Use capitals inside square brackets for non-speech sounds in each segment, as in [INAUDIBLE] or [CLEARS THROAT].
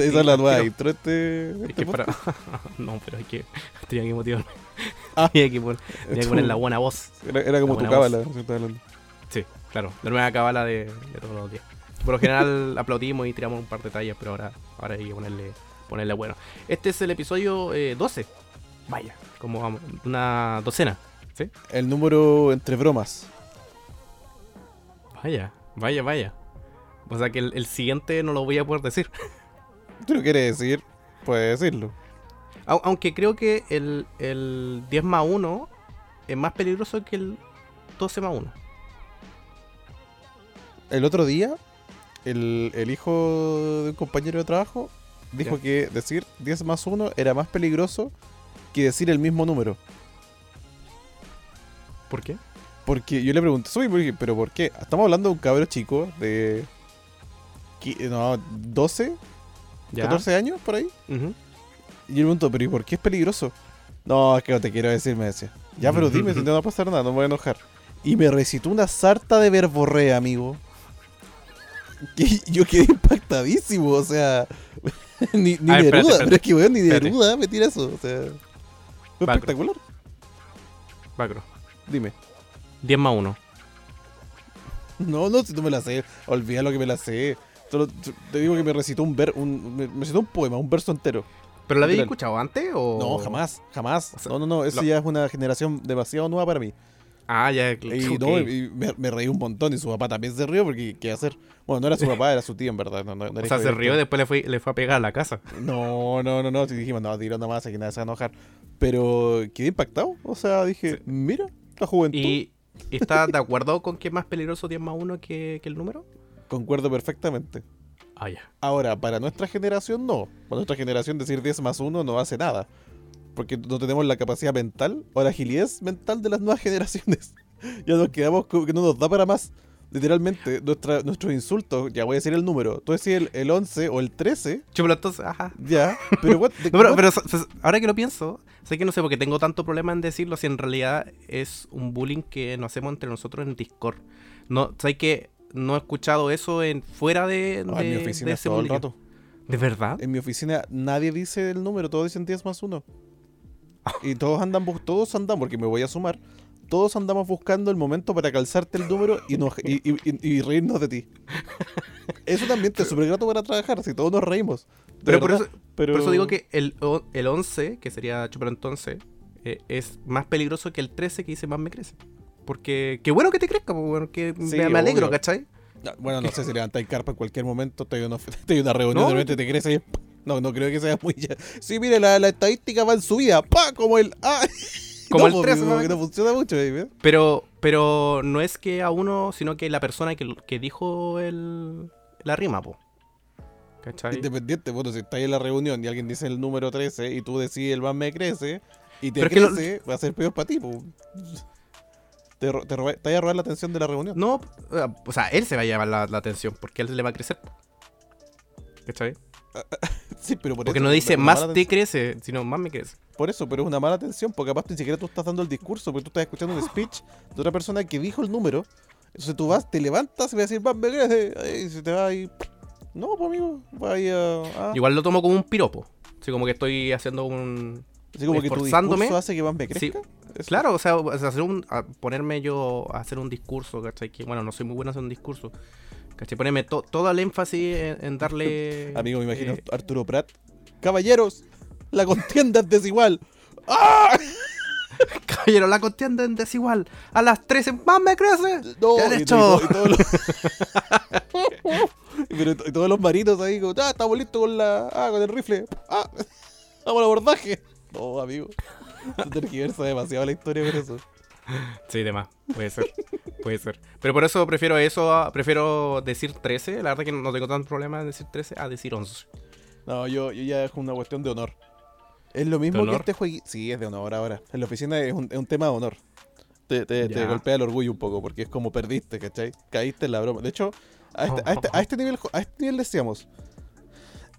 Esa esa es la nueva intro este. Es este que para... [LAUGHS] no, pero hay que. [LAUGHS] Tenía que motivarme. Ah. [LAUGHS] tenía que, pon- tenía que poner la buena voz. Era, era como tu cábala. ¿sí estás hablando? Sí, claro. La nueva cábala de, de todos los días. Por lo general aplaudimos y tiramos un par de tallas, pero ahora, ahora hay que ponerle, ponerle bueno. Este es el episodio eh, 12. Vaya, como vamos, una docena. ¿Sí? El número entre bromas. Vaya, vaya, vaya. O sea que el, el siguiente no lo voy a poder decir. [LAUGHS] ¿Tú lo quieres decir? Puedes decirlo. Au- Aunque creo que el, el 10 más 1 es más peligroso que el 12 más 1. El otro día, el, el hijo de un compañero de trabajo dijo Ya. que decir 10 más 1 era más peligroso que decir el mismo número. ¿Por qué? Porque yo le pregunté, "Soy. ¿pero por qué? Estamos hablando de un cabro chico de. No, 12, ¿Ya? 14 años por ahí. Y yo le pregunto, ¿pero y por qué es peligroso? No, es que no te quiero decir, me decía. Ya, pero dime, si [LAUGHS] no va a pasar nada, no me voy a enojar. Y me recitó una sarta de verborrea, amigo. [LAUGHS] Que yo quedé impactadísimo, o sea. [LAUGHS] ni ni ver, espérate, Neruda, espérate. pero es que, weón, ni Espérate. Neruda me tira eso, o sea. Fue espectacular. Macro. Dime. 10 más 1. No, no, si no me la sé. Olvida lo que me la sé. Solo te digo que me recitó un ver, un, me, me recitó un poema, un verso entero. ¿Pero la habéis escuchado antes o...? No, jamás, jamás. O sea, no, no, no, eso lo- ya es una generación demasiado nueva para mí. Ah, ya. Y, ok. no, y me, me reí un montón y su papá también se rió porque ¿qué hacer? Bueno, no era su [LAUGHS] papá, era su tía en verdad. No, O sea, se rió y después le fue, le fue a pegar a la casa. No, no, no, no. Dijimos, no, tiro nomás, aquí nadie se va a enojar. Pero quedé impactado. O sea, dije, mira, la juventud. ¿Y y estás de acuerdo con que es más peligroso 10 más 1 que, que el número? Concuerdo perfectamente. Ah, ya. Ahora, para nuestra generación no. Para nuestra generación decir 10 más 1 no hace nada. Porque no tenemos la capacidad mental o la agilidad mental de las nuevas [LAUGHS] generaciones. ya nos quedamos con que no nos da para más. Literalmente, nuestra, nuestros insultos, ya voy a decir el número. Tú decís el, el 11 o el 13, Chúpalo entonces, ajá. ya. Pero, what [LAUGHS] No, pero, what- pero so- so- ahora que lo pienso, sé que no sé por qué tengo tanto problema en decirlo si en realidad es un bullying que nos hacemos entre nosotros en Discord. No, sé que no he escuchado eso en fuera de, Ah, en mi de- oficina de es ese todo el rato. ¿De verdad? En mi oficina nadie dice el número, todos dicen 10 más 1. Y todos andan, todos andan, porque me voy a sumar, todos andamos buscando el momento para calzarte el número y, nos- y, y- y- y reírnos de ti. Es un ambiente súper grato para trabajar, si todos nos reímos. De Pero por eso, pero- por eso digo que el, el 11, que sería chúpalo entonces, eh, es más peligroso que el 13 que dice más me crece. Porque qué bueno que te crezca, bueno, que Sí, me, me alegro, obvio. ¿cachai? No, Bueno, no sé si levantáis carpa en cualquier momento, te hay una, te hay [LAUGHS] una reunión, No. de repente te crece y... No, no creo que sea muy... Sí, mire, la, la estadística va en subida, pa, como el... Ah. [LAUGHS] Como No, el 13, como ¿no? que no funciona mucho, baby. Pero, pero no es que a uno, sino que la persona que, que dijo el, la rima, po. ¿Cachai? Independiente, bueno, si estáis en la reunión y alguien dice el número 13 y tú decís el más me crece y te Pero es que lo- crece, va a ser peor para ti. po. Te, te, roba- te vaya a robar la atención de la reunión. No, eh, o sea, él se va a llevar la, la atención porque él le va a crecer. ¿Cachai? [LAUGHS] Sí, pero por Porque eso no dice más te crece, sino más me crece. Por eso, pero es una mala atención, porque capaz ni siquiera tú estás dando el discurso, porque tú estás escuchando un [LAUGHS] speech de otra persona que dijo el número. Entonces tú vas, te levantas y vas a decir, más me crece. Y se te va ahí. No, pues amigo, vaya. Ah. Igual lo tomo como un piropo. Así como que estoy haciendo un. Así como que tu discurso hace que más me Sí. Claro, o sea, hacer un, ponerme yo a hacer un discurso, ¿cachai? Que bueno, no soy muy bueno haciendo un discurso. ¿Cachai? Ponerme to- todo el énfasis en, en darle. [LAUGHS] Amigo, me imagino eh, Arturo Prat. Caballeros, la contienda es desigual. ¡Ah! [LAUGHS] Caballero, la contienda es desigual. A las 13 más me crece. No, Ya y. [LAUGHS] Pero y todos los marinos ahí, como, ah, estamos listos con la. Ah, con el rifle. Ah, vamos al abordaje. No, amigo. Se tergiversa demasiado la historia por eso. Sí, demás. Puede ser. Puede ser. Pero por eso prefiero eso, a- prefiero decir 13. La verdad que no tengo tanto problema en decir 13 a decir 11. No, yo, yo ya es una cuestión de honor. Es lo mismo que este jueguito. Sí, es de honor ahora. En la oficina es un, es un tema de honor. Te, te- te golpea el orgullo un poco porque es como perdiste, ¿cachai? Caíste en la broma. De hecho, a este, a este, a este nivel, a este nivel decíamos.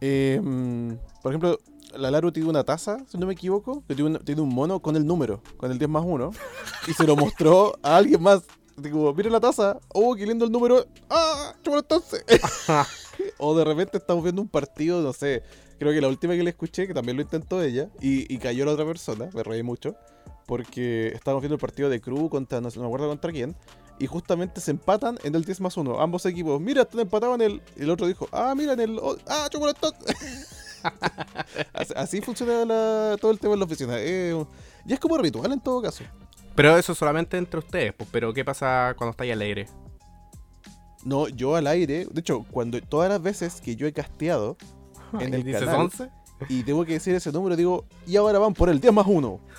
eh, por ejemplo, la Laru tiene una taza, si no me equivoco, que tiene un, tiene un mono con el número, con el 10 más 1, y se lo mostró a alguien más. Digo, mira la taza. Oh, qué lindo el número. ¡Ah! chúpalo entonces. [LAUGHS] o de repente estamos viendo un partido, no sé. Creo que la última que le escuché, que también lo intentó ella, y, y cayó la otra persona, me reí mucho, porque estábamos viendo el partido de Cruz contra, no, sé, no me acuerdo contra quién, y justamente se empatan en el 10 más 1, ambos equipos. Mira, están empatados en el. Y el otro dijo, ah, mira, en el. oh, ah, chúpalo entonces. [LAUGHS] así, funciona la- todo el tema en la oficina. Eh, y es como ritual en todo caso. Pero eso solamente entre ustedes, pues. Pero ¿qué pasa cuando estáis al aire? No, yo al aire, de hecho, cuando todas las veces que yo he casteado [LAUGHS] en ¿Y el dices canal 11? y tengo que decir ese número, digo, y ahora van por el 10 más 1. [LAUGHS]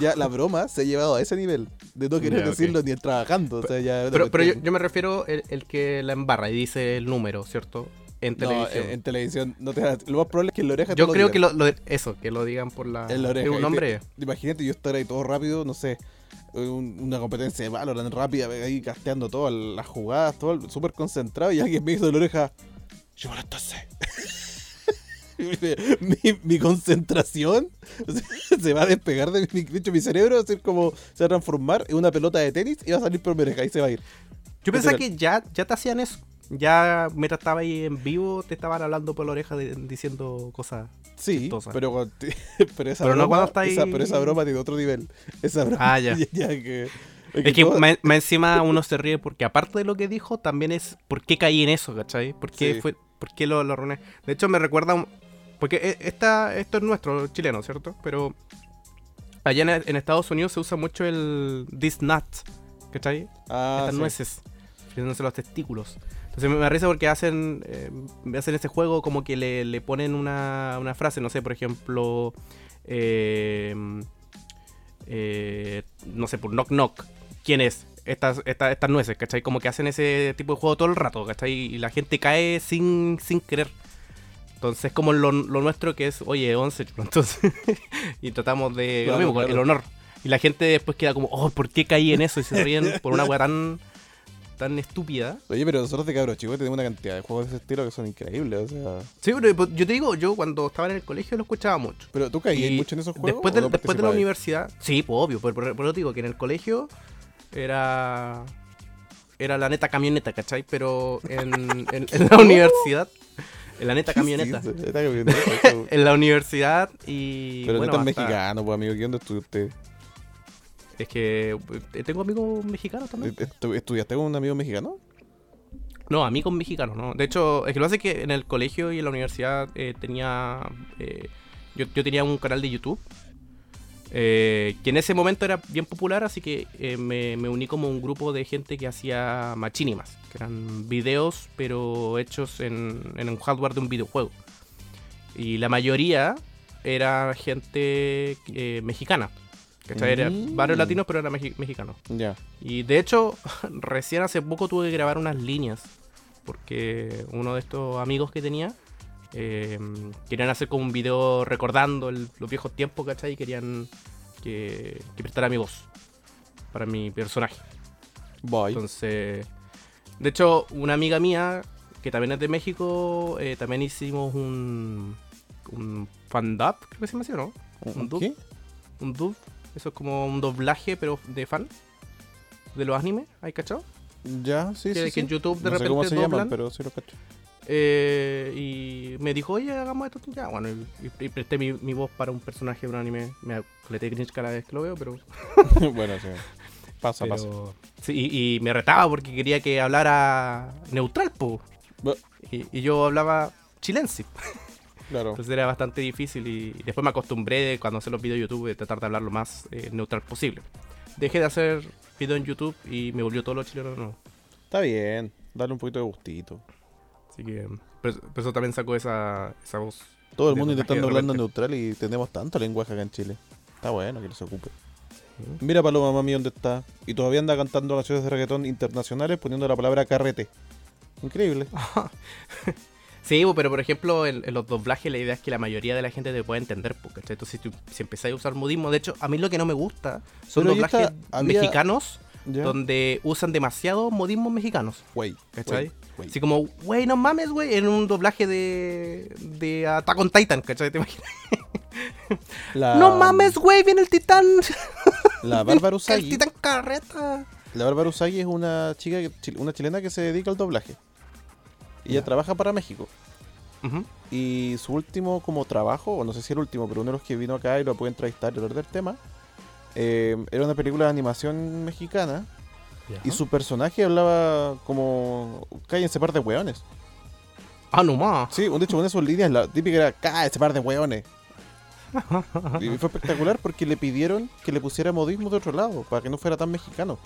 Ya la broma se ha llevado a ese nivel de no querer decirlo ni trabajando. O sea, ya Pero, pero yo, yo me refiero el, el que la embarra y dice el número, ¿cierto? En televisión. en, en televisión no te Lo más probable es que en la oreja yo creo que lo, eso, que lo digan por la. En la oreja. es un te- imagínate yo estar ahí todo rápido, no sé, un- una competencia de Valorant rápida, ahí casteando todas las jugadas, todo súper concentrado y alguien me hizo de la oreja. Yo me lo entonces. [LAUGHS] mi, mi concentración [LAUGHS] se va a despegar de mi, de hecho, mi cerebro, va a ser como se va a transformar en una pelota de tenis y va a salir por mi oreja y se va a ir. Yo pensaba que ya, ya te hacían eso. Ya mientras estaba ahí en vivo, te estaban hablando por la oreja de- diciendo cosas. Sí, Chistosa. [LAUGHS] pero, esa Pero no broma, cuando está ahí- esa, pero esa broma tiene otro nivel. Esa broma Ah, ya. [LAUGHS] que, Es que todo- más, más encima uno se ríe porque aparte de lo que dijo, también es por qué caí en eso, ¿cachai? ¿Por qué, Sí. fue, por qué lo, lo arruiné? De hecho, me recuerda... un- Porque e- esta, esto es nuestro, chileno, ¿cierto? Pero allá en, en Estados Unidos se usa mucho el this nut, ¿cachai? Ah, Estas sí. nueces, friéndose los testículos. Entonces me, me risa porque hacen, eh, hacen ese juego como que le, le ponen una, una frase, no sé, por ejemplo, eh, eh, no sé, por knock knock. ¿Quién es? Estas, estas, estas nueces, ¿cachai? Como que hacen ese tipo de juego todo el rato, ¿cachai? Y la gente cae sin, sin querer. Entonces como lo, lo nuestro que es, oye, 11, [LAUGHS] entonces, y tratamos de Claro, lo mismo, claro. el honor. Y la gente después queda como, oh, ¿por qué caí en eso? Y se ríen por una weá tan, tan estúpida. Oye, pero nosotros de cabros chicos tenemos una cantidad de juegos de ese estilo que son increíbles, o sea... Sí, pero pues, yo te digo, yo cuando estaba en el colegio lo escuchaba mucho. Pero tú caías mucho en esos juegos. Después, o del- no después de la universidad, sí, pues obvio, por, por, por eso te digo que en el colegio era era la neta camioneta, ¿cachai? Pero en, en- en la [LAUGHS] universidad, en la neta camioneta. Sí, sí, neta camioneta, [LAUGHS] eso. En la universidad y. Pero bueno, neta hasta- mexicano, pues amigo, ¿qué onda estudió usted? Es que eh, tengo amigos mexicanos también. ¿Estu- ¿Estudiaste con un amigo mexicano? No, amigos mexicanos, ¿no? De hecho, es que lo hace que en el colegio y en la universidad eh, tenía. eh, yo, yo tenía un canal de YouTube. eh, que en ese momento era bien popular, así que me, me uní como un grupo de gente que hacía machinimas, que eran videos, pero hechos en, en un hardware de un videojuego. Y la mayoría era gente mexicana. ¿Cachai? Era Mm. varios latinos, pero era mexi- mexicano. Ya. Y de hecho, [LAUGHS] recién hace poco tuve que grabar unas líneas. Porque uno de estos amigos que tenía eh, querían hacer como un video recordando el- los viejos tiempos, ¿cachai? Y querían que, que prestara mi voz para mi personaje. Voy. Entonces, de hecho, una amiga mía que también es de México, eh, también hicimos un, un fan-dub, creo que se ¿o ¿no? un dub. ¿Qué? Un dub. Eso es como un doblaje, pero de fan. De los animes, ¿hay cachado? Ya, sí, que, sí, que sí. en YouTube de no sé repente cómo se doblan. llaman, pero sí lo cacho. Eh, y me dijo, oye, hagamos esto. Ya, bueno, y, y- y presté mi, mi voz para un personaje de un anime. Me coleté cringe cada vez que lo veo, pero. [LAUGHS] bueno, sí. Pasa, pasa. pero- sí, y, y me retaba porque quería que hablara neutral, po. Y, y yo hablaba chilense. [LAUGHS] Claro. Entonces era bastante difícil y después me acostumbré de cuando hacía los videos de YouTube de tratar de hablar lo más eh, neutral posible. Dejé de hacer videos en YouTube y me volvió todo lo chileno no. Está bien. Dale un poquito de gustito. Así que por, por eso también sacó esa, esa voz. Todo el mundo intentando repente. neutral y tenemos tanto lenguaje acá en Chile. Está bueno que se ocupe. Mira Paloma Mami dónde está. Y todavía anda cantando canciones de reggaetón internacionales poniendo la palabra carrete. Increíble. [LAUGHS] Sí, pero por ejemplo, en, en los doblajes la idea es que la mayoría de la gente te pueda entender. po, ¿cachai? Entonces, si, si empezáis a usar modismo, de hecho, a mí lo que no me gusta son Pero doblajes está, había- mexicanos donde usan demasiado modismos mexicanos. Güey. ¿Cachai? güey, güey. Así como, güey, no mames, güey, en un doblaje de, de Attack on Titan, ¿cachai? ¿Te imaginas? [LAUGHS] La- No mames, güey, viene el titán. [LAUGHS] La Bárbara [LAUGHS] el Usagi. titán carreta. La Bárbara Usagi es una chica, una chilena que se dedica al doblaje. Y ella trabaja para México. Y su último como trabajo, o no sé si el último, pero uno de los que vino acá y lo puede entrevistar y hablar del tema, eh, era una película de animación mexicana. Y su personaje hablaba como, cállense par de hueones. Ah, no más. Sí, de hecho una de sus líneas, la típica era, cállense par de hueones. [LAUGHS] Y fue espectacular porque le pidieron que le pusiera modismo de otro lado, para que no fuera tan mexicano.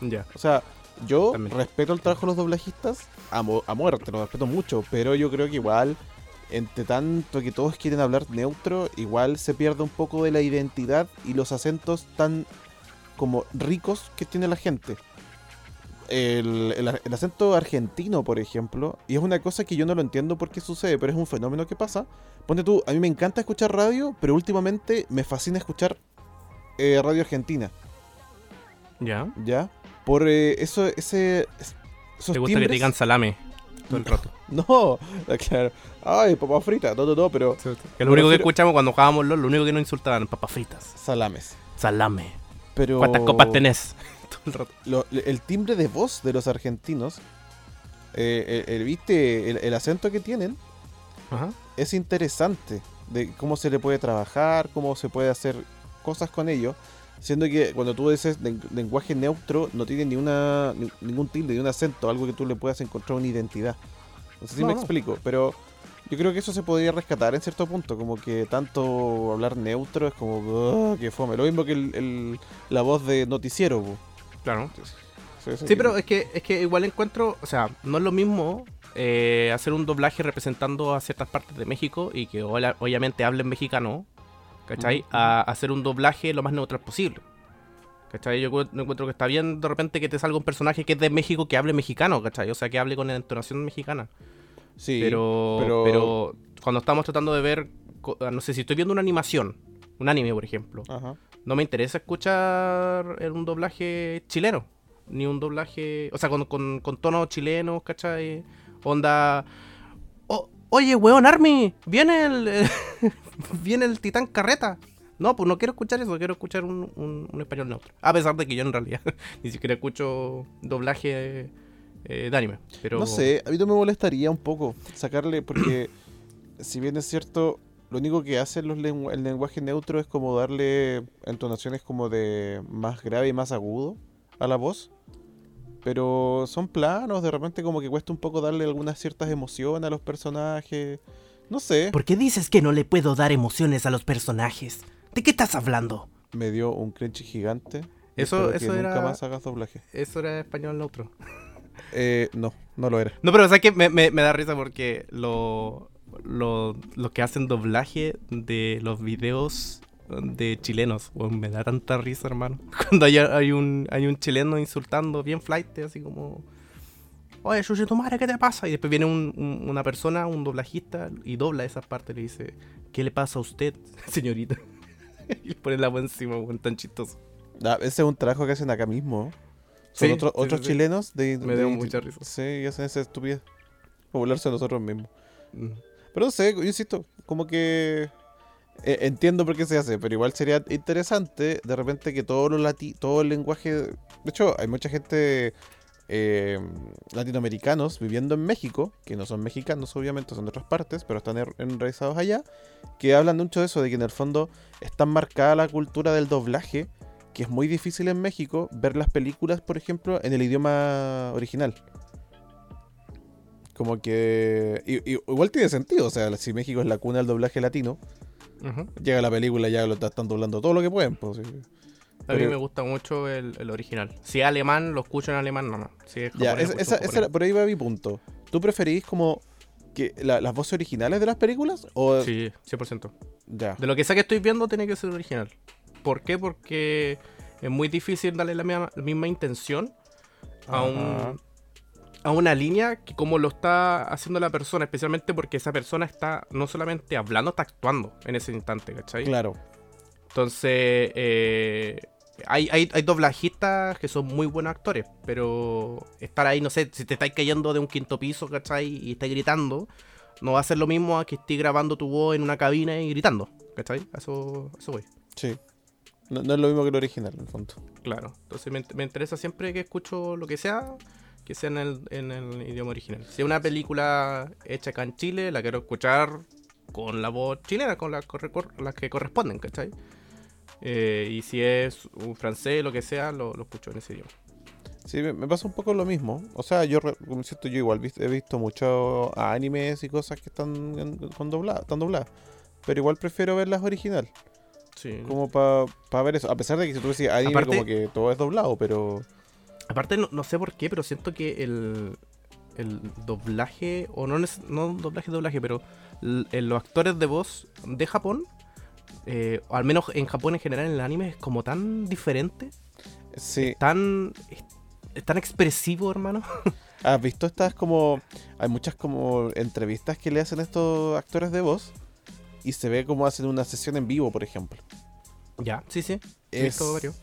Ya. O sea, yo También. respeto el trabajo de los doblajistas a, a muerte, lo respeto mucho, pero yo creo que igual, entre tanto que todos quieren hablar neutro, igual se pierde un poco de la identidad y los acentos tan como ricos que tiene la gente. El, el- el acento argentino, por ejemplo, y es una cosa que yo no lo entiendo por qué sucede, pero es un fenómeno que pasa. Ponte tú, a mí me encanta escuchar radio, pero últimamente me fascina escuchar eh, radio argentina. Ya. ¿Ya? Por eh, eso, ese. Esos ¿Te gusta que te digan salame todo el rato? [LAUGHS] No, claro. Ay, papa frita, no, no, no, pero. Que lo único que escuchamos cuando jugábamos LOL, lo único que nos insultaban, papas fritas. Salames. Salame. Pero. ¿Cuántas copas tenés? [LAUGHS] Todo el rato. lo- el timbre de voz de los argentinos. eh, el, el- ¿Viste? El, el acento que tienen Ajá. es interesante. De cómo se le puede trabajar, cómo se puede hacer cosas con ello. Siendo que cuando tú dices len- lenguaje neutro, no tiene ni una, ni- ningún tilde, ni un acento, algo que tú le puedas encontrar una identidad. No sé si No, me no. explico, pero yo creo que eso se podría rescatar en cierto punto. Como que tanto hablar neutro es como "Ugh, que fome. Lo mismo que el, el- la voz de noticiero. po. Claro. Sí, Sí, pero es que, es que igual encuentro, o sea, no es lo mismo eh, hacer un doblaje representando a ciertas partes de México y que obviamente hablen mexicano, ¿cachai? A hacer un doblaje lo más neutral posible. ¿Cachai? Yo encu- encuentro que está bien de repente que te salga un personaje que es de México que hable mexicano, ¿cachai? O sea, que hable con la entonación mexicana. Sí, pero, pero- pero... cuando estamos tratando de ver, ah, no sé, si estoy viendo una animación, un anime, por ejemplo, Ajá. no me interesa escuchar un doblaje chileno. Ni un doblaje. O sea, con, con, con tonos chilenos, ¿cachai? Onda. "O- oye, weón, Army, viene el. [LAUGHS] viene el titán carreta. No, pues no quiero escuchar eso, quiero escuchar un, un- español neutro. A pesar de que yo en realidad [LAUGHS] ni siquiera escucho doblaje eh, de anime. No sé, a mí no me molestaría un poco sacarle, porque [CLEARS THROAT] si bien es cierto, lo único que hace los lengu- el lenguaje neutro es como darle entonaciones como de más grave y más agudo a la voz. Pero son planos, de repente como que cuesta un poco darle algunas ciertas emociones a los personajes. No sé, ¿Por qué dices que no le puedo dar emociones a los personajes? ¿De qué estás hablando? me dio un cringe gigante. Eso- que eso nunca era- más hagas doblaje. Eso era español neutro. [LAUGHS] Eh, no, no lo era. No, pero ¿sabes qué? Me, me- me da risa porque lo, lo- los que hacen doblaje de los videos de chilenos, me da tanta risa, hermano. [LAUGHS] Cuando hay, hay un, hay un chileno insultando bien flight, así como... Oye, Chuchi, tu madre, ¿qué te pasa? Y después viene un- un- una persona, un doblajista, y dobla esas partes le dice, ¿qué le pasa a usted, [LAUGHS] señorita? [LAUGHS] y pone la voz encima, weón, tan chistoso. Ah, ese es un trabajo que hacen acá mismo. Son Sí, otros sí, otros sí, chilenos de, Me de- dio mucha risa. Sí, y hacen esa estupidez. Poblarse a nosotros mismos. Mm. Pero no sé, yo insisto, como que eh, entiendo por qué se hace, pero igual sería interesante de repente que todo, lo lati todo el lenguaje... De hecho, hay mucha gente eh, latinoamericanos viviendo en México, que no son mexicanos obviamente, son de otras partes, pero están er- enraizados allá, que hablan mucho de eso, de que en el fondo es tan marcada la cultura del doblaje que es muy difícil en México ver las películas, por ejemplo, en el idioma original. Como que... y- y- igual tiene sentido, o sea, si México es la cuna del doblaje latino, llega la película y ya lo están doblando todo lo que pueden. Pues, sí. A mí me gusta mucho el, el original. Si es alemán, lo escucho en alemán, no, no. Si es Ya, es- esa, esa por ahí va mi punto. ¿Tú preferís como que la- las voces originales de las películas? O Sí, 100%. ya. De lo que sea que estoy viendo, tiene que ser original. ¿Por qué? Porque es muy difícil darle la misma, la misma intención a, un, a una línea que como lo está haciendo la persona, especialmente porque esa persona está no solamente hablando, está actuando en ese instante, ¿cachai? Claro. Entonces, eh, hay, hay, hay doblajistas que son muy buenos actores, pero estar ahí, no sé, si te estáis cayendo de un quinto piso, ¿cachai? Y estás gritando, no va a ser lo mismo a que estés grabando tu voz en una cabina y gritando, ¿cachai? Eso, eso voy. Sí. No, no es lo mismo que el original, en el fondo. Claro. Entonces me, me interesa siempre que escucho lo que sea, que sea en el, en el idioma original. Si es una película hecha acá en Chile, la quiero escuchar con la voz chilena, con las las que corresponden, ¿cachai? Eh, y si es un francés, lo que sea, lo, lo escucho en ese idioma. Sí, me, me pasa un poco lo mismo. O sea, yo, como siento, yo igual he visto muchos animes y cosas que están, en- con dobladas, están dobladas. Pero igual prefiero verlas original. Sí. Como para ver eso. A pesar de que si tú decís anime, Aparte- como que todo es doblado, pero. Aparte, no, no sé por qué, pero siento que el, el doblaje, o no, no doblaje, doblaje, pero los actores de voz de Japón, eh, o al menos en Japón en general, en el anime, es como tan diferente, Sí. tan, es, es tan expresivo, hermano. [LAUGHS] ¿Has visto estas como... Hay muchas como entrevistas que le hacen a estos actores de voz y se ve como hacen una sesión en vivo, por ejemplo. ya, sí, sí. Es varios.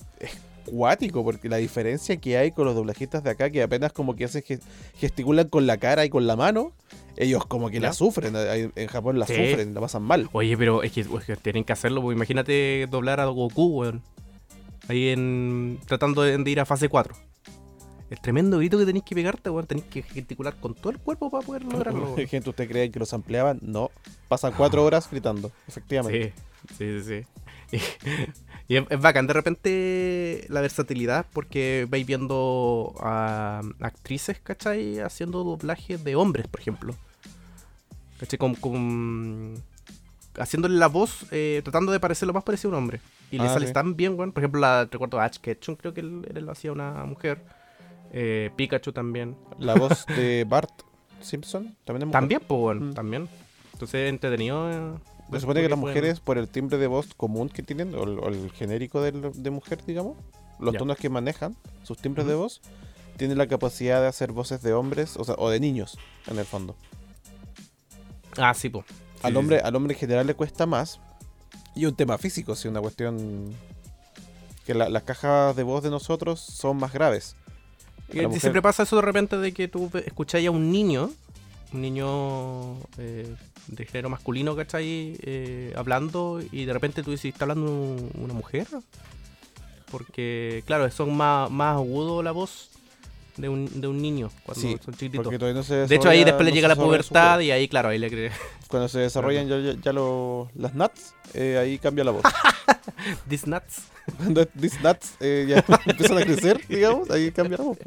Cuático porque la diferencia que hay con los doblajistas de acá que apenas como que hacen ge- gesticulan con la cara y con la mano, ellos como que la ¿Ya? sufren, ahí en Japón la Sí. sufren, la pasan mal. Oye, pero es que, es que tienen que hacerlo, porque imagínate doblar a Goku, weón. Ahí en. tratando de, de ir a fase 4. El tremendo grito que tenéis que pegarte, weón. Tenéis que gesticular con todo el cuerpo para poder lograrlo. [LAUGHS] weón. Gente, ¿usted cree que los ampliaban? No, pasan cuatro horas gritando, efectivamente. Sí, sí, sí. sí. Y, es, es bacán de repente la versatilidad porque vais viendo a actrices, ¿cachai? Haciendo doblajes de hombres, por ejemplo. ¿Cachai? Con, con- haciéndole la voz, eh, tratando de parecer lo más parecido a un hombre. Y le Ah, sale sí. tan bien, weón. Por ejemplo, la, recuerdo a Ash Ketchum, creo que él, él lo hacía una mujer. Eh, Pikachu también. La voz de [LAUGHS] Bart Simpson también es mujer. También, pues, weón, Mm. también. Entonces, entretenido. eh, Se supone que las mujeres, por el timbre de voz común que tienen, o el, o el genérico de mujer, digamos, los Ya. tonos que manejan, sus timbres de voz, tienen la capacidad de hacer voces de hombres, o sea, o de niños, en el fondo. Ah, sí, pues. al, hombre, al hombre en general le cuesta más. Y un tema físico, sí, una cuestión. Que la- las cajas de voz de nosotros son más graves. Mujer- Siempre pasa eso de repente de que tú escucháis a un niño, un niño eh, de género masculino, ¿cachai? Eh, hablando y de repente tú dices, ¿está hablando un- una mujer? Porque, claro, son más, más agudo la voz de un, de un niño cuando Sí, son chiquititos. Porque todavía no se De hecho, ahí después le llega la pubertad y ahí, claro, ahí le cree. Cuando se desarrollan ya, ya- ya lo- las nuts, eh, ahí cambia la voz. [LAUGHS] These nuts. Cuando these nuts eh, ya [LAUGHS] empiezan a crecer, digamos, ahí cambia la voz.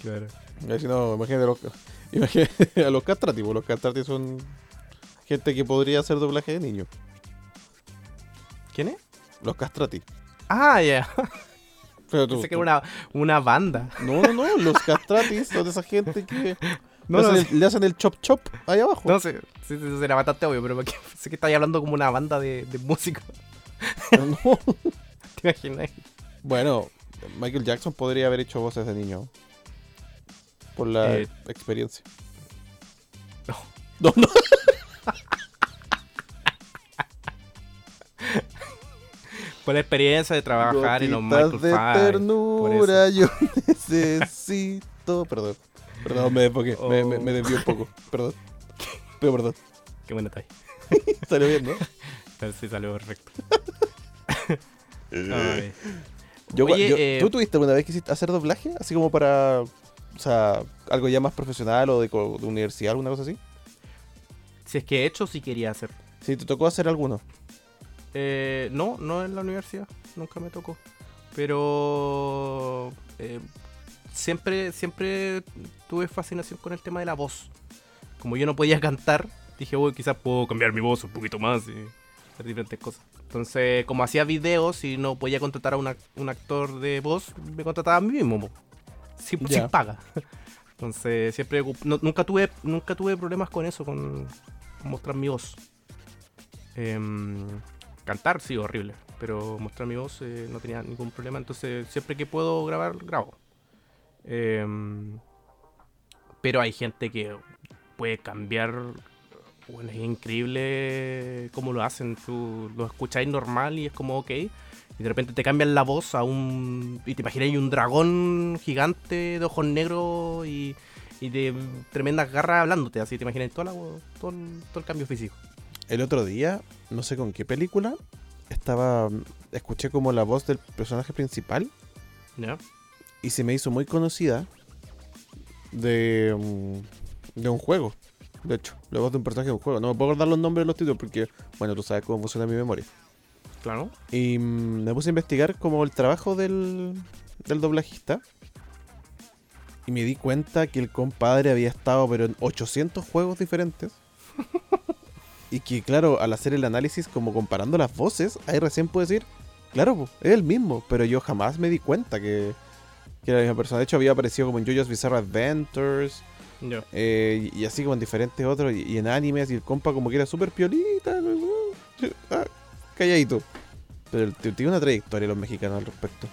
Claro. Si no, imagínate, los, [LAUGHS] imagínate a los castrati, los castrati son gente que podría hacer doblaje de niño. ¿Quién es? Los castrati. Ah, ya. Pero tú, Pensé que era una, una banda. No, no, no, los castratis son de esa gente que [LAUGHS] No, le, no, hacen el, le hacen el chop chop ahí abajo. No sé, sí, sí, sí, era bastante obvio, pero porque [LAUGHS] sé que estáis hablando como una banda de, de músicos. No. ¿Te imaginas? Bueno, Michael Jackson podría haber hecho voces de niño. Por la Eh, experiencia. no. [LAUGHS] No, no. [LAUGHS] Por la experiencia de trabajar en los Gotitas Michael de Five. ternura yo [LAUGHS] necesito. Perdón. Perdón, me desfoqué. Me, me, Oh. me un poco. Perdón. Pero perdón. Qué buena está Salió bien, ¿no? Pero sí salió perfecto. Ay. Yo, Oye, yo- eh, ¿Tú tuviste alguna vez que hiciste hacer doblaje? Así como para. O sea, algo ya más profesional o de, universidad, alguna cosa así. Si es que he hecho, sí quería hacer. Sí, te tocó hacer alguno. Eh, no, no en la universidad. Nunca me tocó. Pero eh, siempre, siempre tuve fascinación con el tema de la voz. Como yo no podía cantar, dije, uy, quizás puedo cambiar mi voz un poquito más y hacer diferentes cosas. Entonces, como hacía videos y no podía contratar a una- un actor de voz, me contrataba a mí mismo. Sin, sin paga. [LAUGHS] Entonces, siempre no- nunca tuve nunca tuve problemas con eso, con, con mostrar mi voz. Em, cantar sí, horrible, pero mostrar mi voz eh, no tenía ningún problema, entonces siempre que puedo grabar, grabo. Em, pero hay gente que puede cambiar, bueno, es increíble cómo lo hacen, tú lo escucháis normal y es como ok, y de repente te cambian la voz a un... y te imaginas un dragón gigante de ojos negros y, y de tremendas garras hablándote, así te imaginas toda la- todo, el, todo el cambio físico. El otro día, no sé con qué película, estaba. Escuché como la voz del personaje principal ¿Ya? y se me hizo muy conocida de, mm, de un juego. De hecho, la voz de un personaje de un juego. No me puedo acordar los nombres de los títulos porque, bueno, tú sabes cómo funciona mi memoria. Claro. Y mm, me puse a investigar como el trabajo del, del doblajista. Y me di cuenta que el compadre había estado pero en 800 juegos diferentes. [LAUGHS] y que claro, al hacer el análisis como comparando las voces, ahí recién puedo decir, claro, es el mismo. Pero yo jamás me di cuenta que, que era la misma persona. De hecho había aparecido como en JoJo's Bizarre Adventures. Ya. eh, y y así como en diferentes otros. Y, y en animes. Y el compa como que era súper piolita. ah, calladito. Pero tiene una trayectoria los mexicanos al respecto.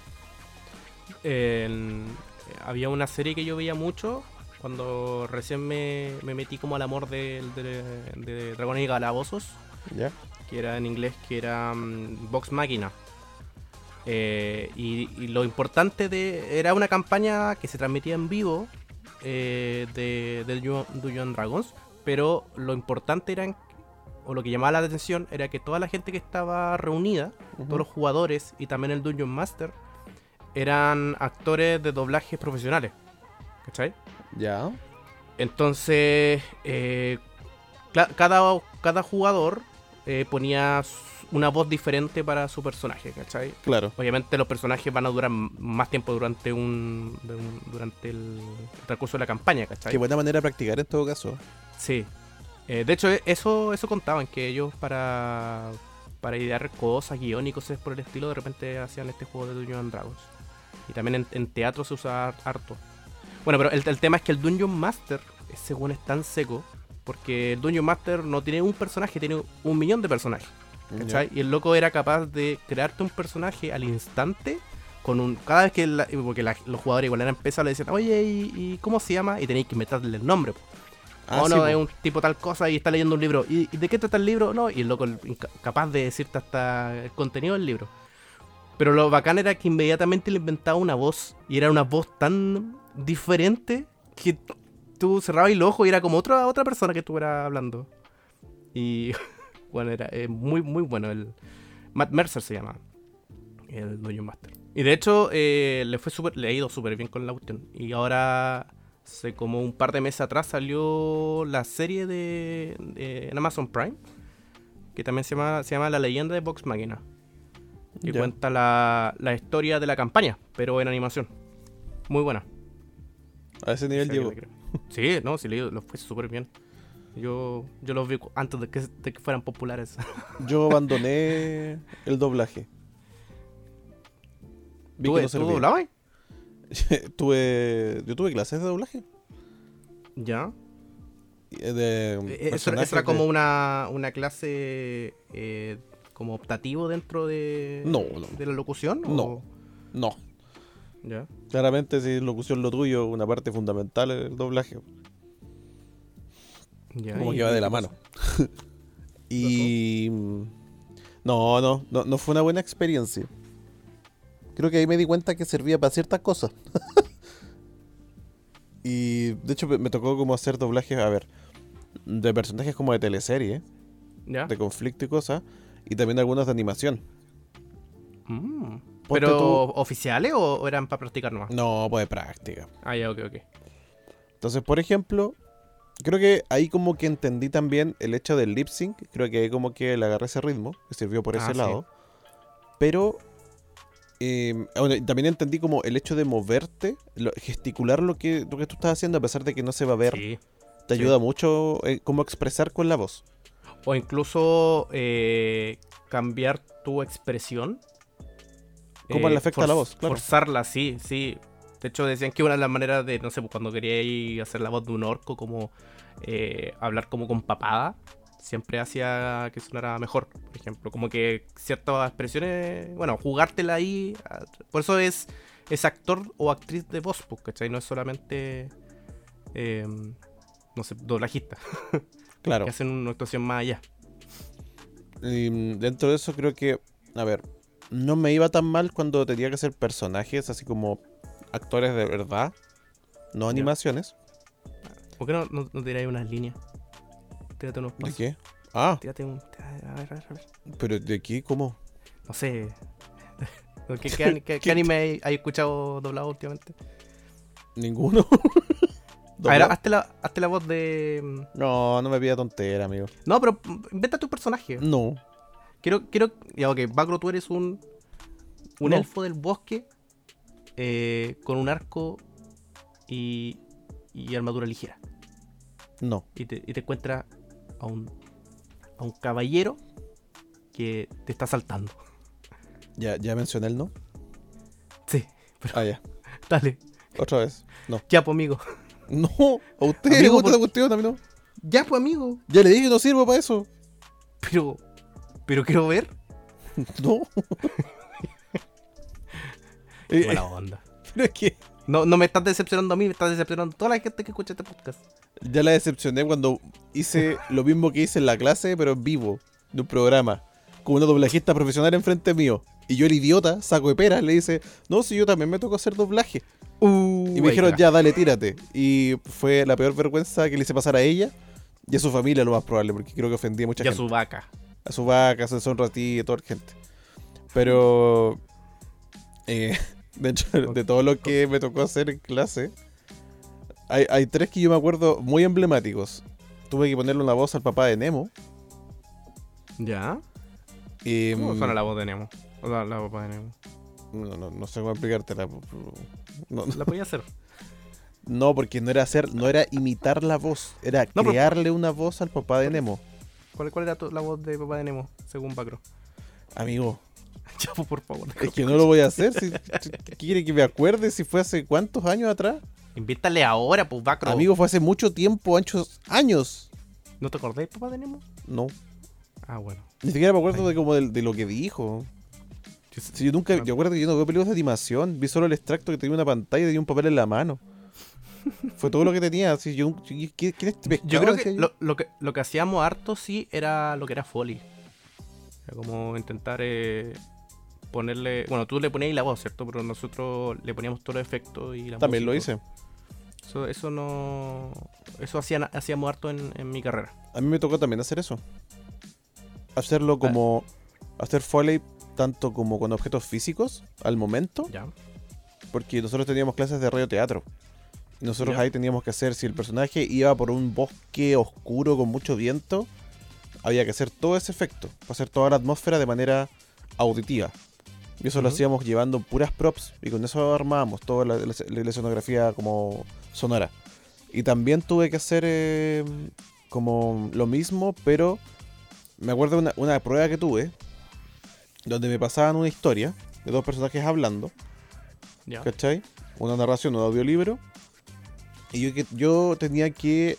Había una serie que yo veía mucho cuando recién me, me metí como al amor de, de, de Dragones y Calabozos, ¿Ya? que era en inglés, que era mm, Vox Machina. Eh, y, y lo importante de era una campaña que se transmitía en vivo eh, de, de Dungeon- Dragons, pero lo importante era, o lo que llamaba la atención, era que toda la gente que estaba reunida, todos los jugadores y también el Dungeon Master, eran actores de doblaje profesionales. ¿Cachai? Ya. Entonces, eh, cada, cada jugador eh, ponía una voz diferente para su personaje, ¿cachai? Claro. Obviamente los personajes van a durar más tiempo durante un, un- durante el transcurso de la campaña, ¿cachai? Qué buena manera de practicar en todo caso. Sí. Eh, de hecho, e- eso, eso contaban, que ellos para, para idear cosas, guion y cosas por el estilo, de repente hacían este juego de Dungeons and Dragons. Y también en, en teatro se usa har- harto. Bueno, pero el, el tema es que el Dungeon Master, ese weón es tan seco, porque el Dungeon Master no tiene un personaje, tiene un millón de personajes. ¿cachai? Y el loco era capaz de crearte un personaje al instante con un cada vez que la- porque la- los jugadores igual eran pesados le decían oye ¿y, y cómo se llama? y tenéis que inventarle el nombre. Ah, oh no es un tipo tal cosa y está leyendo un libro. ¿y, de qué trata el libro? no y el loco capaz de decirte hasta el contenido del libro. Pero lo bacán era que inmediatamente le inventaba una voz y era una voz tan diferente que tú cerrabas el ojo y era como otra otra persona que estuviera hablando. Y [LAUGHS] bueno era eh, muy muy bueno el Matt Mercer se llama el Dungeon Master. Y de hecho eh, le fue súper le ha ido súper bien con la cuestión. Y ahora hace como un par de meses atrás salió la serie de, de- en Amazon Prime que también se llama se llama La leyenda de Vox Machina que Ya. cuenta la, la historia de la campaña pero en animación muy buena A ese nivel creo. Sí, no, sí, lo fue súper bien. Yo, yo los vi antes de que, de que fueran populares. [LAUGHS] Yo abandoné el doblaje. Vi ¿Tú, que no tú doblabas? [LAUGHS] tuve, yo tuve clases de doblaje. Ya. eh, De Eh, Eso, personajes eso era como de- una, una clase eh, como optativo dentro de, No, no. de la locución. No. o- No. Ya. Claramente, si es locución lo tuyo, una parte fundamental es el doblaje. ya, Como que va de la mano. [LAUGHS] Y. No, no, no, no fue una buena experiencia. Creo que ahí me di cuenta que servía para ciertas cosas. [LAUGHS] y de hecho me- tocó como hacer doblajes, a ver, de personajes como de teleserie, Ya. de conflicto y cosas, y también algunos de animación. Mm. ¿Pero tú- oficiales o, o eran para practicar nomás? No, pues de práctica. Ah, ya, ok, ok. Entonces, por ejemplo, creo que ahí como que entendí también el hecho del lip sync. Creo que ahí como que le agarré ese ritmo, que sirvió por Ah, ese sí. lado. Pero eh, ah, bueno, también entendí como el hecho de moverte, lo- gesticular lo que, lo que tú estás haciendo, a pesar de que no se va a ver, Sí. te sí. ayuda mucho eh, como expresar con la voz. O incluso eh, cambiar tu expresión. ¿Cómo le afecta a la voz? Claro. Forzarla, sí, sí. De hecho, decían que una de las maneras de, no sé, pues, cuando quería ir a hacer la voz de un orco, como hablar como con papada, siempre hacía que sonara mejor. Por ejemplo, como que ciertas expresiones, bueno, jugártela ahí. ah, Por eso es, es actor o actriz de voz, pues, ¿cachai? No es solamente, eh, no sé, doblajista, [LAUGHS] Claro. que hacen una actuación más allá. Y mm, dentro de eso creo que, a ver, no me iba tan mal cuando tenía que hacer personajes así como actores de verdad, no animaciones. ¿Por qué no, no, no tiráis unas líneas? Tírate unos ¿De qué? Ah, Tírate un. A ver, a ver, a ver. pero ¿de qué? ¿Cómo? No sé. [LAUGHS] ¿Qué, qué, [LAUGHS] ani- qué- qué anime hay, escuchado doblado últimamente? Ninguno. [LAUGHS] A ver, hazte la, hazte la voz de. mm, No, no me pida tontera, amigo. No, pero inventa tu personaje. No. Quiero, quiero. Ya, ok, Bagro, tú eres un. Un No. elfo del bosque. eh, con un arco y. y armadura ligera. No. Y te, y te encuentras a un. a un caballero que te está saltando. Ya, ya mencioné el no. Sí, Ah, ya. [LAUGHS] dale. Otra vez. No. Ya, pues, amigo. No. A usted le Amigo, gusta por- esa cuestión, a mí no. Ya, pues, amigo. Ya le dije que no sirvo para eso. Pero. Pero quiero ver. [LAUGHS] No. [LAUGHS] Eh, Buena onda. pero es que No, no me estás decepcionando a mí, me estás decepcionando a toda la gente que escucha este podcast. ya la decepcioné cuando hice lo mismo que hice en la clase, pero en vivo, de un programa, con una doblajista profesional enfrente mío. Y yo, el idiota, saco de peras, le dice, no, si yo también me tocó hacer doblaje. Uh, Y me dijeron, ya, dale, tírate. Y fue la peor vergüenza que le hice pasar a ella y a su familia, lo más probable, porque creo que ofendí a mucha Ya gente. su vaca. A su vaca, a su deshonra a ti, a toda la gente. Pero, eh, de hecho, [LAUGHS] de todo lo que me tocó hacer en clase, hay, hay tres que yo me acuerdo muy emblemáticos. Tuve que ponerle una voz al papá de Nemo. ¿Ya? Y, ¿Cómo mm, suena la voz de Nemo? O la, la papá de Nemo. no, no, no sé cómo explicártela. No, La podía hacer. [LAUGHS] no, porque no era hacer, no era imitar la voz, era No, pero- crearle una voz al papá de Nemo. ¿Cuál, cuál era tu- la voz de papá de Nemo, según Bacro? Amigo, [LAUGHS] pues, por favor. es que no lo voy a hacer. Si, [LAUGHS] ¿Quiere que me acuerde si fue hace cuántos años atrás? Invítale ahora, pues, Bacro. Amigo, fue hace mucho tiempo, anchos años. ¿No te acordás de papá de Nemo? No, Ah, bueno. ni siquiera me acuerdo de como de, lo que dijo. Yo Si yo nunca, yo acuerdo que yo no veo películas de animación, vi solo el extracto que tenía una pantalla y tenía un papel en la mano. Fue todo lo que tenía. Así, yo, creo que lo, lo que lo que hacíamos harto sí era lo que era Foley. Era como intentar eh, ponerle. Bueno, tú le ponías la voz, ¿cierto? Pero nosotros le poníamos todo el efecto y la También lo hice. Eso, eso no. Eso hacían, hacíamos harto en, en mi carrera. A mí me tocó también hacer eso. Hacerlo como. Hacer foley tanto como con objetos físicos al momento. Ya. Porque nosotros teníamos clases de radioteatro. Y nosotros Ya. ahí teníamos que hacer, si el personaje iba por un bosque oscuro con mucho viento, había que hacer todo ese efecto, para hacer toda la atmósfera de manera auditiva. Y eso lo hacíamos llevando puras props y con eso armábamos toda la, la- la escenografía como sonora. Y también tuve que hacer eh, como lo mismo, pero me acuerdo de una, una prueba que tuve, donde me pasaban una historia de dos personajes hablando. Ya. ¿Cachai? Una narración, un audiolibro. Y yo, yo tenía que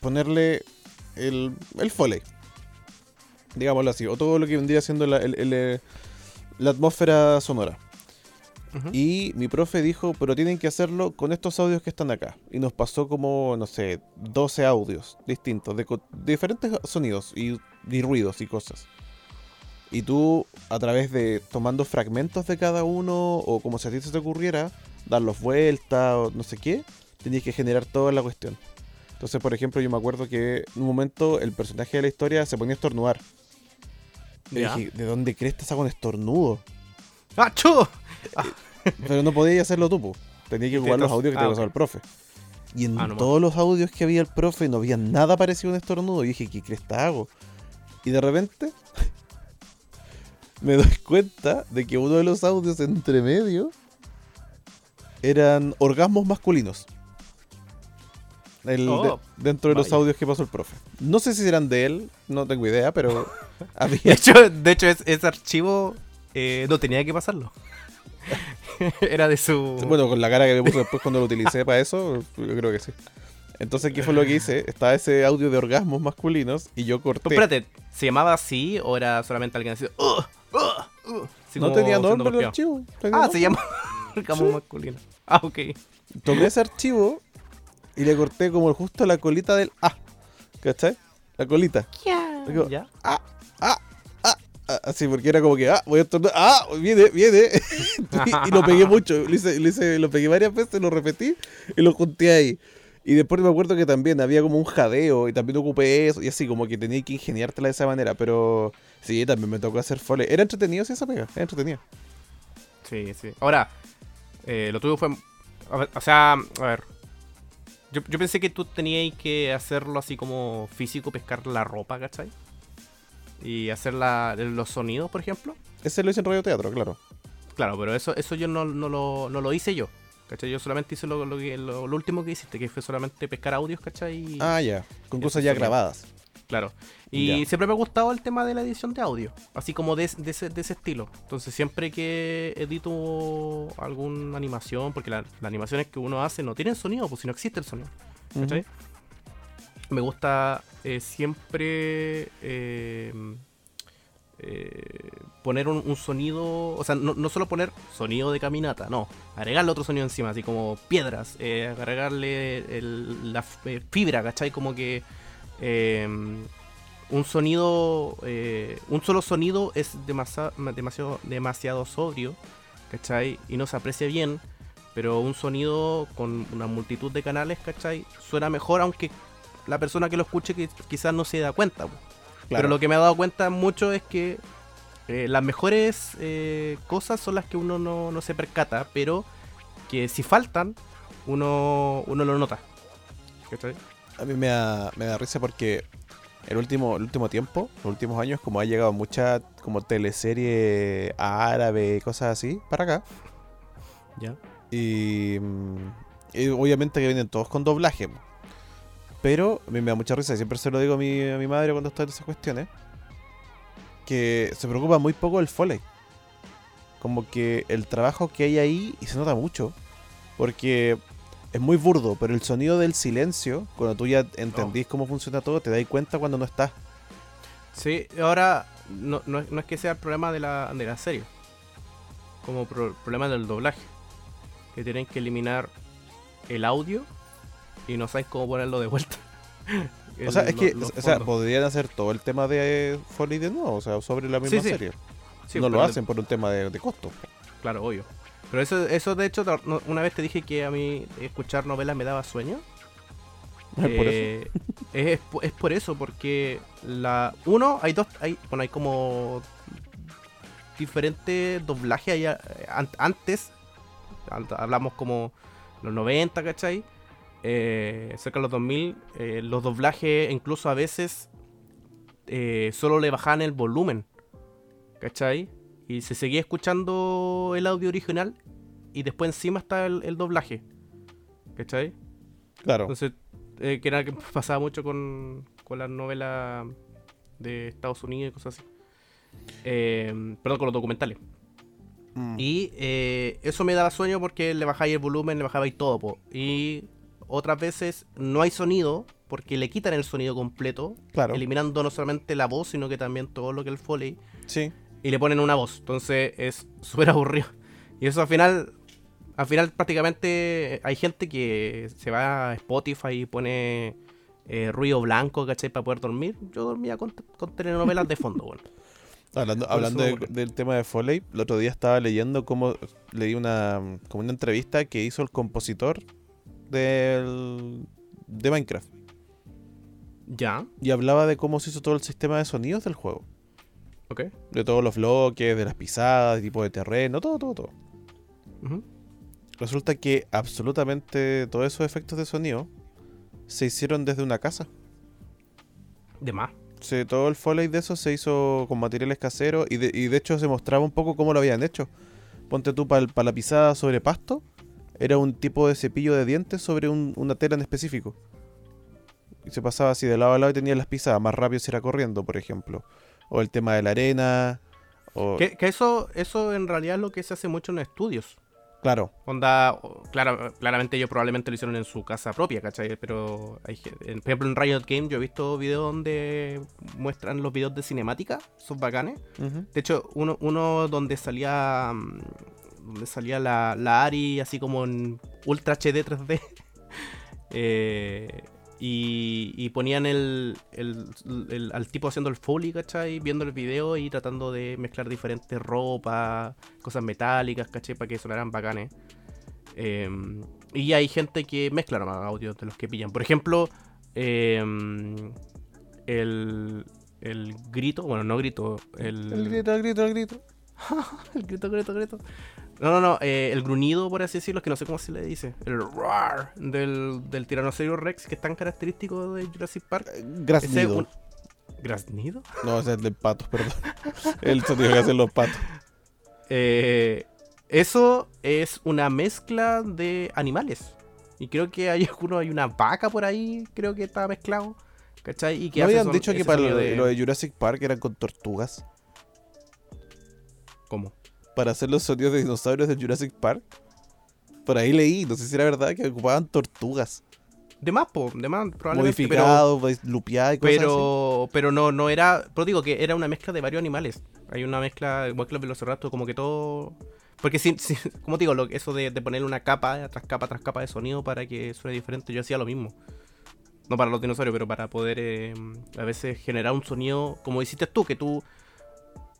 ponerle el, el foley. Digámoslo así. O todo lo que vendría siendo la, el- el, eh, la atmósfera sonora. Y mi profe dijo, pero tienen que hacerlo con estos audios que están acá. Y nos pasó como, no sé, 12 audios distintos, de, diferentes sonidos y, y ruidos y cosas. Y tú, a través de tomando fragmentos de cada uno, o como si a ti se te ocurriera, darlos vuelta o no sé qué, tenías que generar toda la cuestión. Entonces, por ejemplo, yo me acuerdo que en un momento el personaje de la historia se ponía a estornudar. Ya. dije, ¿de dónde crees que saca un estornudo? ¡Ah, chu! Pero no podías hacerlo tú, po. Tenía que jugar los audios que ah, te pasaba ok. el profe. Y en Ah, todos los audios que había el profe no había nada parecido a un estornudo. Y dije, ¿qué cresta hago? Y de repente [LAUGHS] me doy cuenta de que uno de los audios entre medio eran orgasmos masculinos. El- Oh, de- dentro de los audios que pasó el profe. No sé si eran de él, no tengo idea, pero [LAUGHS] De había. hecho, de hecho es- ese archivo eh, no tenía que pasarlo. [LAUGHS] Era de su. Bueno, con la cara que me puso después cuando lo utilicé para eso, yo creo que sí. Entonces, ¿qué fue lo que hice? Estaba ese audio de orgasmos masculinos y yo corté. Pero espérate, ¿se llamaba así o era solamente alguien así? "Ugh, ugh, ugh", así no tenía nombre el archivo. tenía Ah, nombre. se llama [LAUGHS] orgasmo Sí. masculino. Ah, ok. Tomé ese archivo y le corté como justo la colita del A. ¿Cachai? La colita. ¿Ya? Ah, ah, ah, ah, así, porque era como que, ah, voy a estornudar. Ah, viene, viene. [LAUGHS] y, y lo pegué mucho. Lo, hice, lo, hice- lo pegué varias veces, lo repetí y lo junté ahí. Y después me acuerdo que también había como un jadeo y también ocupé eso y así como que tenía que ingeniártela de esa manera. Pero sí, también me tocó hacer foley. Era entretenido, sí, esa pega. Era entretenido. Sí, sí. Ahora, eh, lo tuyo fue. a ver, o sea, a ver. Yo, yo pensé que tú tenías que hacerlo así como físico, pescar la ropa, ¿cachai? Y hacer la- los sonidos, por ejemplo. Ese lo hice en radio teatro, claro. Claro, pero eso, eso yo no, no lo, no lo hice yo. ¿Cachai? Yo solamente hice lo, lo, que- lo- lo último que hiciste, que fue solamente pescar audios, ¿cachai? Ah, ya. Con cosas ya grabadas. Claro. Y Ya. siempre me ha gustado el tema de la edición de audio, así como de, de ese, de ese estilo. Entonces siempre que edito alguna animación, porque la- las animaciones que uno hace no tienen sonido, pues si no existe el sonido. ¿cachai? Me gusta eh, siempre eh, eh, poner un, un sonido, o sea, no, no solo poner sonido de caminata, no, agregarle otro sonido encima, así como piedras, eh, agregarle el- la eh, fibra, ¿cachai? Como que eh, un sonido, eh, un solo sonido es demasiado, demasiado, demasiado sobrio, ¿cachai? Y no se aprecia bien, pero un sonido con una multitud de canales, ¿cachai? Suena mejor, aunque la persona que lo escuche que quizás no se da cuenta. Claro. Pero lo que me ha dado cuenta mucho es que eh, las mejores eh, cosas son las que uno no, no se percata, pero que si faltan, uno, uno lo nota. ¿Cachai? A mí me da, me da risa porque el último, el último tiempo, los últimos años, como ha llegado mucha como teleserie árabe y cosas así para acá. Ya. Y, y obviamente que vienen todos con doblaje. Pero a mí me da mucha risa, y siempre se lo digo a mi, a mi madre cuando está en esas cuestiones, que se preocupa muy poco del foley. Como que el trabajo que hay ahí, y se nota mucho, porque es muy burdo, pero el sonido del silencio, cuando tú ya entendís cómo funciona todo, te das cuenta cuando no estás. Sí, ahora no, no, es- no es que sea el problema de la, de la serie, como pro- problema del doblaje, que tienen que eliminar el audio y no saben cómo ponerlo de vuelta. [LAUGHS] O sea, es que o sea, podrían hacer todo el tema de Foley de nuevo, o sea, sobre la misma Sí, sí. serie. Sí, no lo hacen por un tema de, de costo. Claro, obvio. Pero eso, eso de hecho, una vez te dije que a mí escuchar novelas me daba sueño. Es por eso. Eh, es, es po- es por eso, porque la uno, hay dos, hay, bueno, hay como diferentes doblajes eh, an- antes, hablamos como los 90, ¿cachai? Eh, cerca de los 2000, eh, los doblajes incluso a veces eh, solo le bajaban el volumen, ¿cachai? Y se seguía escuchando el audio original y después encima está el, el doblaje, ¿cachai? Claro. Entonces, eh, que era que pasaba mucho con, con las novelas de Estados Unidos y cosas así. Eh, perdón, con los documentales. Mm. Y eh, eso me daba sueño porque le bajáis el volumen, le bajabais todo. po. Y otras veces no hay sonido porque le quitan el sonido completo, Claro. eliminando no solamente la voz, sino que también todo lo que es el foley Sí. Y le ponen una voz. Entonces es súper [LAUGHS] aburrido. Y eso al final, al final prácticamente hay gente que se va a Spotify y pone eh, ruido blanco, ¿cachai? Para poder dormir. Yo dormía con, con telenovelas de fondo, bueno. [LAUGHS] Hablando, hablando de- del tema de Foley, el otro día estaba leyendo cómo leí una como una entrevista que hizo el compositor del de Minecraft Ya, y hablaba de cómo se hizo todo el sistema de sonidos del juego, de todos los bloques, de las pisadas, de tipo de terreno, todo, todo, todo. Resulta que absolutamente todos esos efectos de sonido se hicieron desde una casa. De más. Se, todo el foley de eso se hizo con materiales caseros y de, y de hecho se mostraba un poco cómo lo habían hecho. Ponte tú para la pisada sobre pasto, era un tipo de cepillo de dientes sobre un- una tela en específico. Y se pasaba así de lado a lado y tenía las pisadas más rápido si era corriendo, por ejemplo. O el tema de la arena. O, Que, que eso, eso en realidad es lo que se hace mucho en estudios. Claro, Onda, claramente ellos probablemente lo hicieron en su casa propia, ¿cachai? Pero, hay, en- por ejemplo, en Riot Game yo he visto videos donde muestran los videos de cinemática, son bacanes. De hecho, uno, uno donde salía mm, donde salía la, la Ari así como en Ultra HD 3D. [LAUGHS] eh, y, y ponían el, el- el- al tipo haciendo el foley, ¿cachai? Viendo el video y tratando de mezclar diferentes ropas, cosas metálicas, ¿cachai? Para que sonaran bacanes. Eh, y hay gente que mezcla nomás audios de los que pillan. Por ejemplo, em, el, el grito, bueno, no grito, el, El grito, el grito, el grito. [LAUGHS] el grito, grito, grito. No, no, no, eh, el gruñido, por así decirlo, que no sé cómo se le dice. El roar del, del tiranosaurio Rex, que es tan característico de Jurassic Park. Ese es Graznido. un- ¿Graznido? No, ese es el de patos, perdón. [LAUGHS] el sonido que hacen los patos. Eh, eso es una mezcla de animales. Y creo que hay [LAUGHS] alguno, hay una vaca por ahí, creo que está mezclado. ¿Cachai? Y que ¿No habían son- dicho que para lo de... lo de Jurassic Park eran con tortugas? ¿Cómo? Para hacer los sonidos de dinosaurios de Jurassic Park. Por ahí leí, no sé si era verdad, que ocupaban tortugas. De más, po, de más, probablemente. pero- Modificado, pues, lupeadas y cosas así. Pero, pero no, no era. Pero digo que era una mezcla de varios animales. Hay una mezcla, igual que los velociraptor, como que todo. Porque si, si- [LAUGHS] como te digo, lo, eso de, de poner una capa tras capa tras capa de sonido para que suene diferente, yo hacía lo mismo. No para los dinosaurios, pero para poder eh, a veces generar un sonido, como hiciste tú, que tú,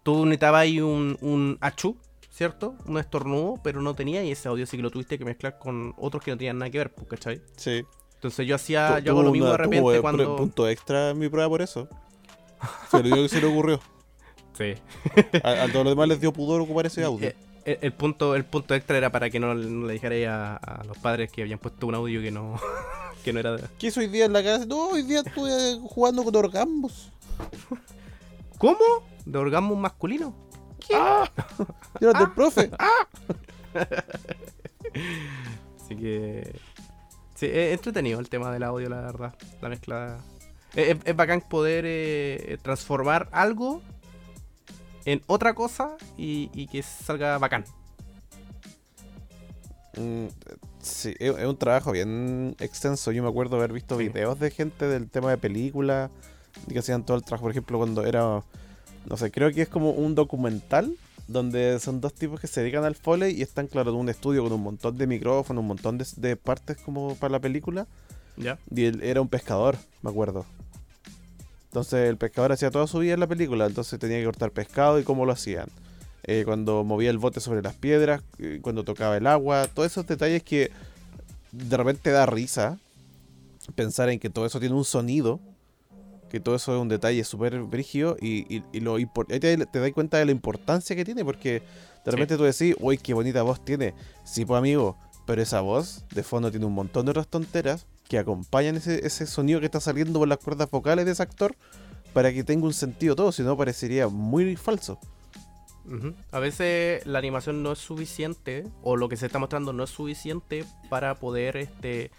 tú necesitabas ahí un, un achú, ¿cierto? Un estornudo, pero no tenía y ese audio sí que lo tuviste que mezclar con otros que no tenían nada que ver, pues, ¿cachai? Sí. Entonces yo hacía, yo hago lo mismo de repente eh, cuando... punto extra en mi prueba por eso. Se lo digo que se le ocurrió. [LAUGHS] Sí. A, todos los demás les dio pudor ocupar ese audio. Eh, El, punto, el punto extra era para que no, le dijera ahí a, los padres que habían puesto un audio que no, [LAUGHS] que no era de... ¿Qué hizo hoy día en la casa? No, hoy día estuve jugando con orgasmos. ¿Cómo? ¿De orgasmo masculino? Yo del profe. [LAUGHS] Así que... Sí, es entretenido el tema del audio, la verdad. La mezcla... Es, bacán poder eh, transformar algo en otra cosa y, y que salga bacán. Mm, sí, es, es un trabajo bien extenso. Yo me acuerdo haber visto Sí. videos de gente del tema de películas que hacían todo el trabajo. Por ejemplo, cuando era, no sé, creo que es como un documental donde son dos tipos que se dedican al foley y están, claro, en un estudio con un montón de micrófonos, un montón de, de partes como para la película. ¿Ya? Y él era un pescador, me acuerdo. Entonces el pescador hacía toda su vida en la película, entonces tenía que cortar pescado y cómo lo hacían. Eh, cuando movía el bote sobre las piedras, eh, cuando tocaba el agua, todos esos detalles que de repente da risa pensar en que todo eso tiene un sonido, que todo eso es un detalle súper brígido y, y- y lo te, te das cuenta de la importancia que tiene porque de repente tú decís, uy, qué bonita voz tiene. Sí, pues amigo, pero esa voz de fondo tiene un montón de otras tonteras que acompañan ese, ese sonido que está saliendo por las cuerdas vocales de ese actor para que tenga un sentido todo, si no parecería muy falso. A veces la animación no es suficiente, o lo que se está mostrando no es suficiente para poder este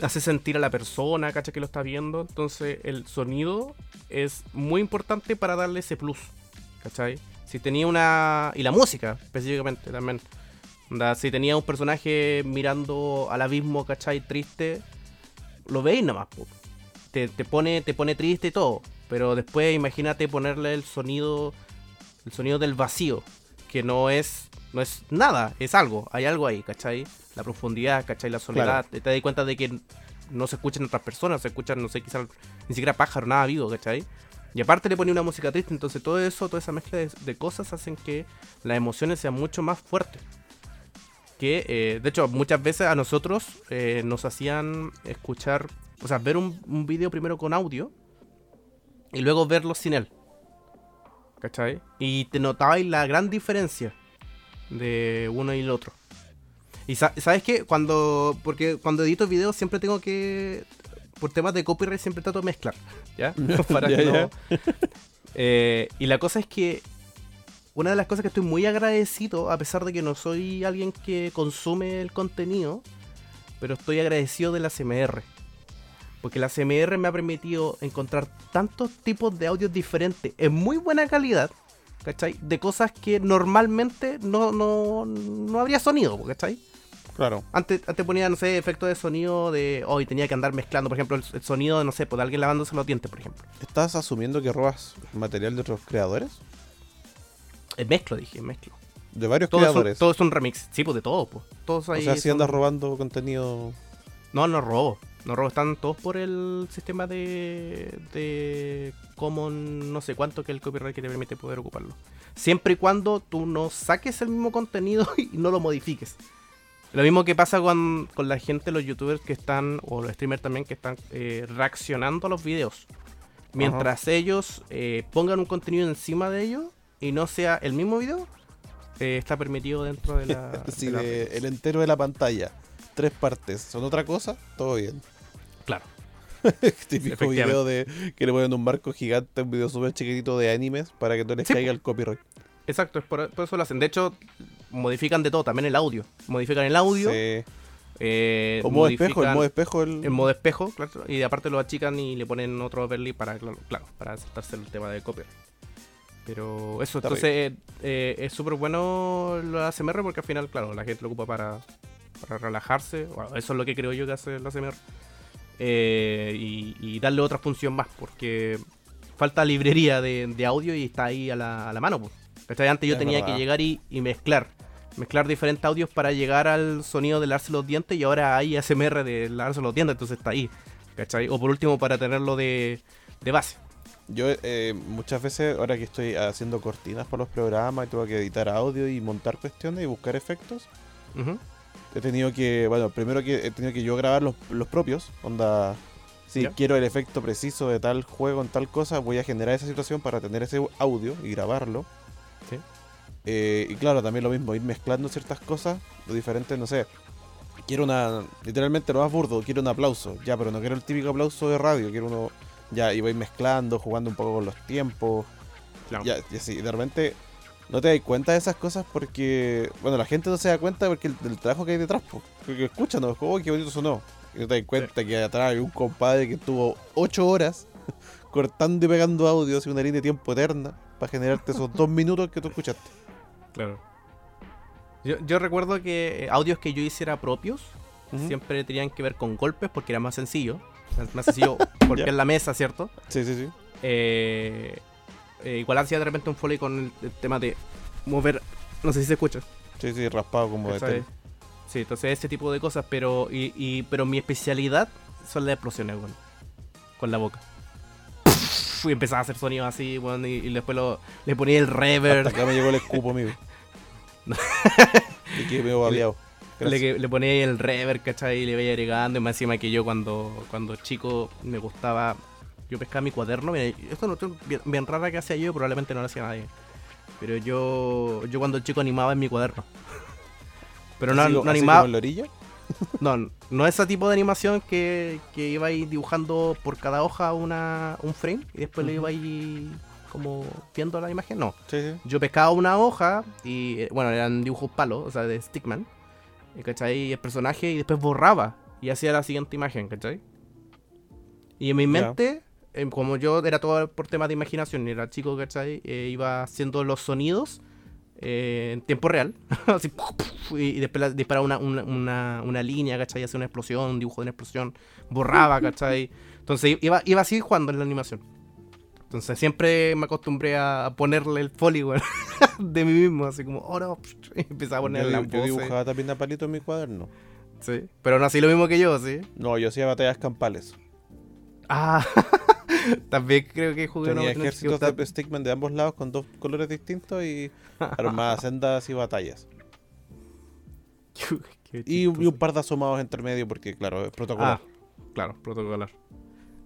hacer sentir a la persona, ¿cachai? Que lo está viendo. Entonces el sonido es muy importante para darle ese plus, ¿cachai? Si tenía una... Y la música, específicamente, también. Si tenía un personaje mirando al abismo, ¿cachai? Triste, lo veis nomás, po. Te, te pone, te pone triste y todo. Pero después imagínate ponerle el sonido el sonido del vacío, que no es no es nada, es algo, hay algo ahí, ¿cachai? La profundidad, ¿cachai? La soledad, te, te das cuenta de que no se escuchan otras personas, se escuchan, no sé, quizás ni siquiera pájaro, nada vivo, ¿cachai? Y aparte le ponía una música triste, entonces todo eso, toda esa mezcla de, de cosas hacen que las emociones sean mucho más fuertes. Que, eh, de hecho, muchas veces a nosotros eh, nos hacían escuchar, o sea, ver un, un video primero con audio y luego verlo sin él. ¿Cachai? Y te notabais la gran diferencia de uno y el otro. Y sa- sabes qué, cuando. Porque cuando edito videos siempre tengo que. Por temas de copyright siempre trato de mezclar. ¿Ya? [LAUGHS] Para Ya, que ya. no. Eh, y la cosa es que. Una de las cosas que estoy muy agradecido, a pesar de que no soy alguien que consume el contenido, pero estoy agradecido de la CMR. Porque la CMR me ha permitido encontrar tantos tipos de audios diferentes en muy buena calidad, ¿cachai? De cosas que normalmente no, no, no habría sonido, ¿cachai? Claro. Antes, antes ponía, no sé, efectos de sonido de hoy tenía que andar mezclando, por ejemplo, el, el sonido, no sé, pues, de alguien lavándose los dientes, por ejemplo. ¿Estás asumiendo que robas material de otros creadores? Eh, mezclo, dije, mezclo. De varios creadores. todo es un remix, sí, pues de todo, pues. Todos o ahí sea, si son- andas robando contenido. No, no robo. No robo, están todos por el sistema de, de common no sé cuánto que el copyright que te permite poder ocuparlo. Siempre y cuando tú no saques el mismo contenido [LAUGHS] y no lo modifiques. Lo mismo que pasa con, con la gente, los youtubers que están, o los streamers también, que están eh, reaccionando a los videos. Mientras ellos eh, pongan un contenido encima de ellos y no sea el mismo video, eh, está permitido dentro de la. Si [LAUGHS] de la- de- el entero de la pantalla, tres partes, son otra cosa, todo bien. Claro. [LAUGHS] Típico video de que le ponen un marco gigante, un video súper chiquitito de animes para que no les Sí, caiga el copyright. Exacto, es por, por eso lo hacen. De hecho, modifican de todo, también el audio. Modifican el audio. Sí. eh, O modo espejo, el modo espejo, el... En modo espejo, claro, y aparte lo achican y le ponen otro overlay para, claro, para saltarse el tema de copyright. Pero eso, Está entonces eh, es súper bueno lo ASMR porque al final, claro, la gente lo ocupa para, para relajarse. Bueno, eso es lo que creo yo que hace el ASMR. Eh, y, y darle otra función más porque falta librería de, de audio y está ahí a la, a la mano. Pues. Antes yo Es tenía verdad. que llegar y, y mezclar. Mezclar diferentes audios para llegar al sonido de lavarse los dientes y ahora hay ASMR de lavarse los dientes, entonces está ahí. ¿Cachai? O por último para tenerlo de, de base. Yo eh, muchas veces, ahora que estoy haciendo cortinas para los programas y tengo que editar audio y montar cuestiones y buscar efectos, he tenido que, bueno, primero que he tenido que yo grabar los, los propios, onda, si quiero el efecto preciso de tal juego en tal cosa, voy a generar esa situación para tener ese audio y grabarlo. Sí. Eh, y claro, también lo mismo, ir mezclando ciertas cosas, lo diferente, no sé. Quiero una, literalmente lo más burdo, quiero un aplauso, ya, pero no quiero el típico aplauso de radio, quiero uno, ya, y voy mezclando, jugando un poco con los tiempos, Claro. ya, y así, de repente no te das cuenta de esas cosas porque, bueno, la gente no se da cuenta porque el, del trabajo que hay detrás, po. porque escuchan, ¿no? "Uy, qué bonito sonó. Y no te das cuenta que atrás hay un compadre que estuvo 8 horas [LAUGHS] cortando y pegando audios y una línea de tiempo eterna para generarte esos dos minutos que tú escuchaste. Claro. Yo, yo recuerdo que eh, audios que yo hiciera propios siempre tenían que ver con golpes porque era más sencillo. Más- sencillo [LAUGHS] es la mesa, ¿cierto? Sí, sí, sí. Eh, eh, igual hacía de repente un foley con el, el tema de mover. No sé si se escucha. Sí, sí, raspado como de. Sí, entonces ese tipo de cosas, pero y, y- pero mi especialidad son las explosiones. Con la boca. Y empezaba a hacer sonidos así, weón, y, y después lo, le ponía el reverb, Hasta acá me llegó el escupo, amigo. [LAUGHS] y quedé medio babeado. le, que- le ponía el reverb, ¿cachai? Y le veía agregando, y más encima que yo cuando, cuando chico me gustaba, yo pescaba mi cuaderno, mira, esto no bien, bien rara que hacía yo, probablemente no lo hacía nadie. Pero yo, yo cuando chico animaba en mi cuaderno. [LAUGHS] Pero no, Así no así animaba, como en la orilla. No, no ese tipo de animación que, que iba ahí dibujando por cada hoja una, un frame y después le Ujú. iba ahí como viendo la imagen. No, Sí, sí. yo pescaba una hoja y, eh, bueno, eran dibujos palos, o sea, de Stickman, y, ¿cachai? El personaje y después borraba y hacía la siguiente imagen, ¿cachai? Y en mi mente, em, como yo era todo por temas de imaginación y era chico, ¿cachai? Eh, iba haciendo los sonidos eh, en tiempo real, [LAUGHS] así, y, y después disparaba una, una, una, una línea, ¿cachai? Hacía una explosión, un dibujo de una explosión, borraba, ¿cachai? Entonces iba, iba así jugando en la animación. Entonces siempre me acostumbré a ponerle el weón, [LAUGHS] de mí mismo, así como, oh [LAUGHS] no, y empezaba a poner Yo, la yo dibujaba también a palito en mi cuaderno. Sí, pero no así lo mismo que yo, ¿sí? No, yo hacía batallas campales. Ah, [LAUGHS] también creo que jugué Tenía ejércitos de stickman de ambos lados con dos colores distintos y [LAUGHS] armaba sendas y batallas. [LAUGHS] Y, y un par de asomados entre medio porque, claro, es protocolar. Ah, claro, protocolar.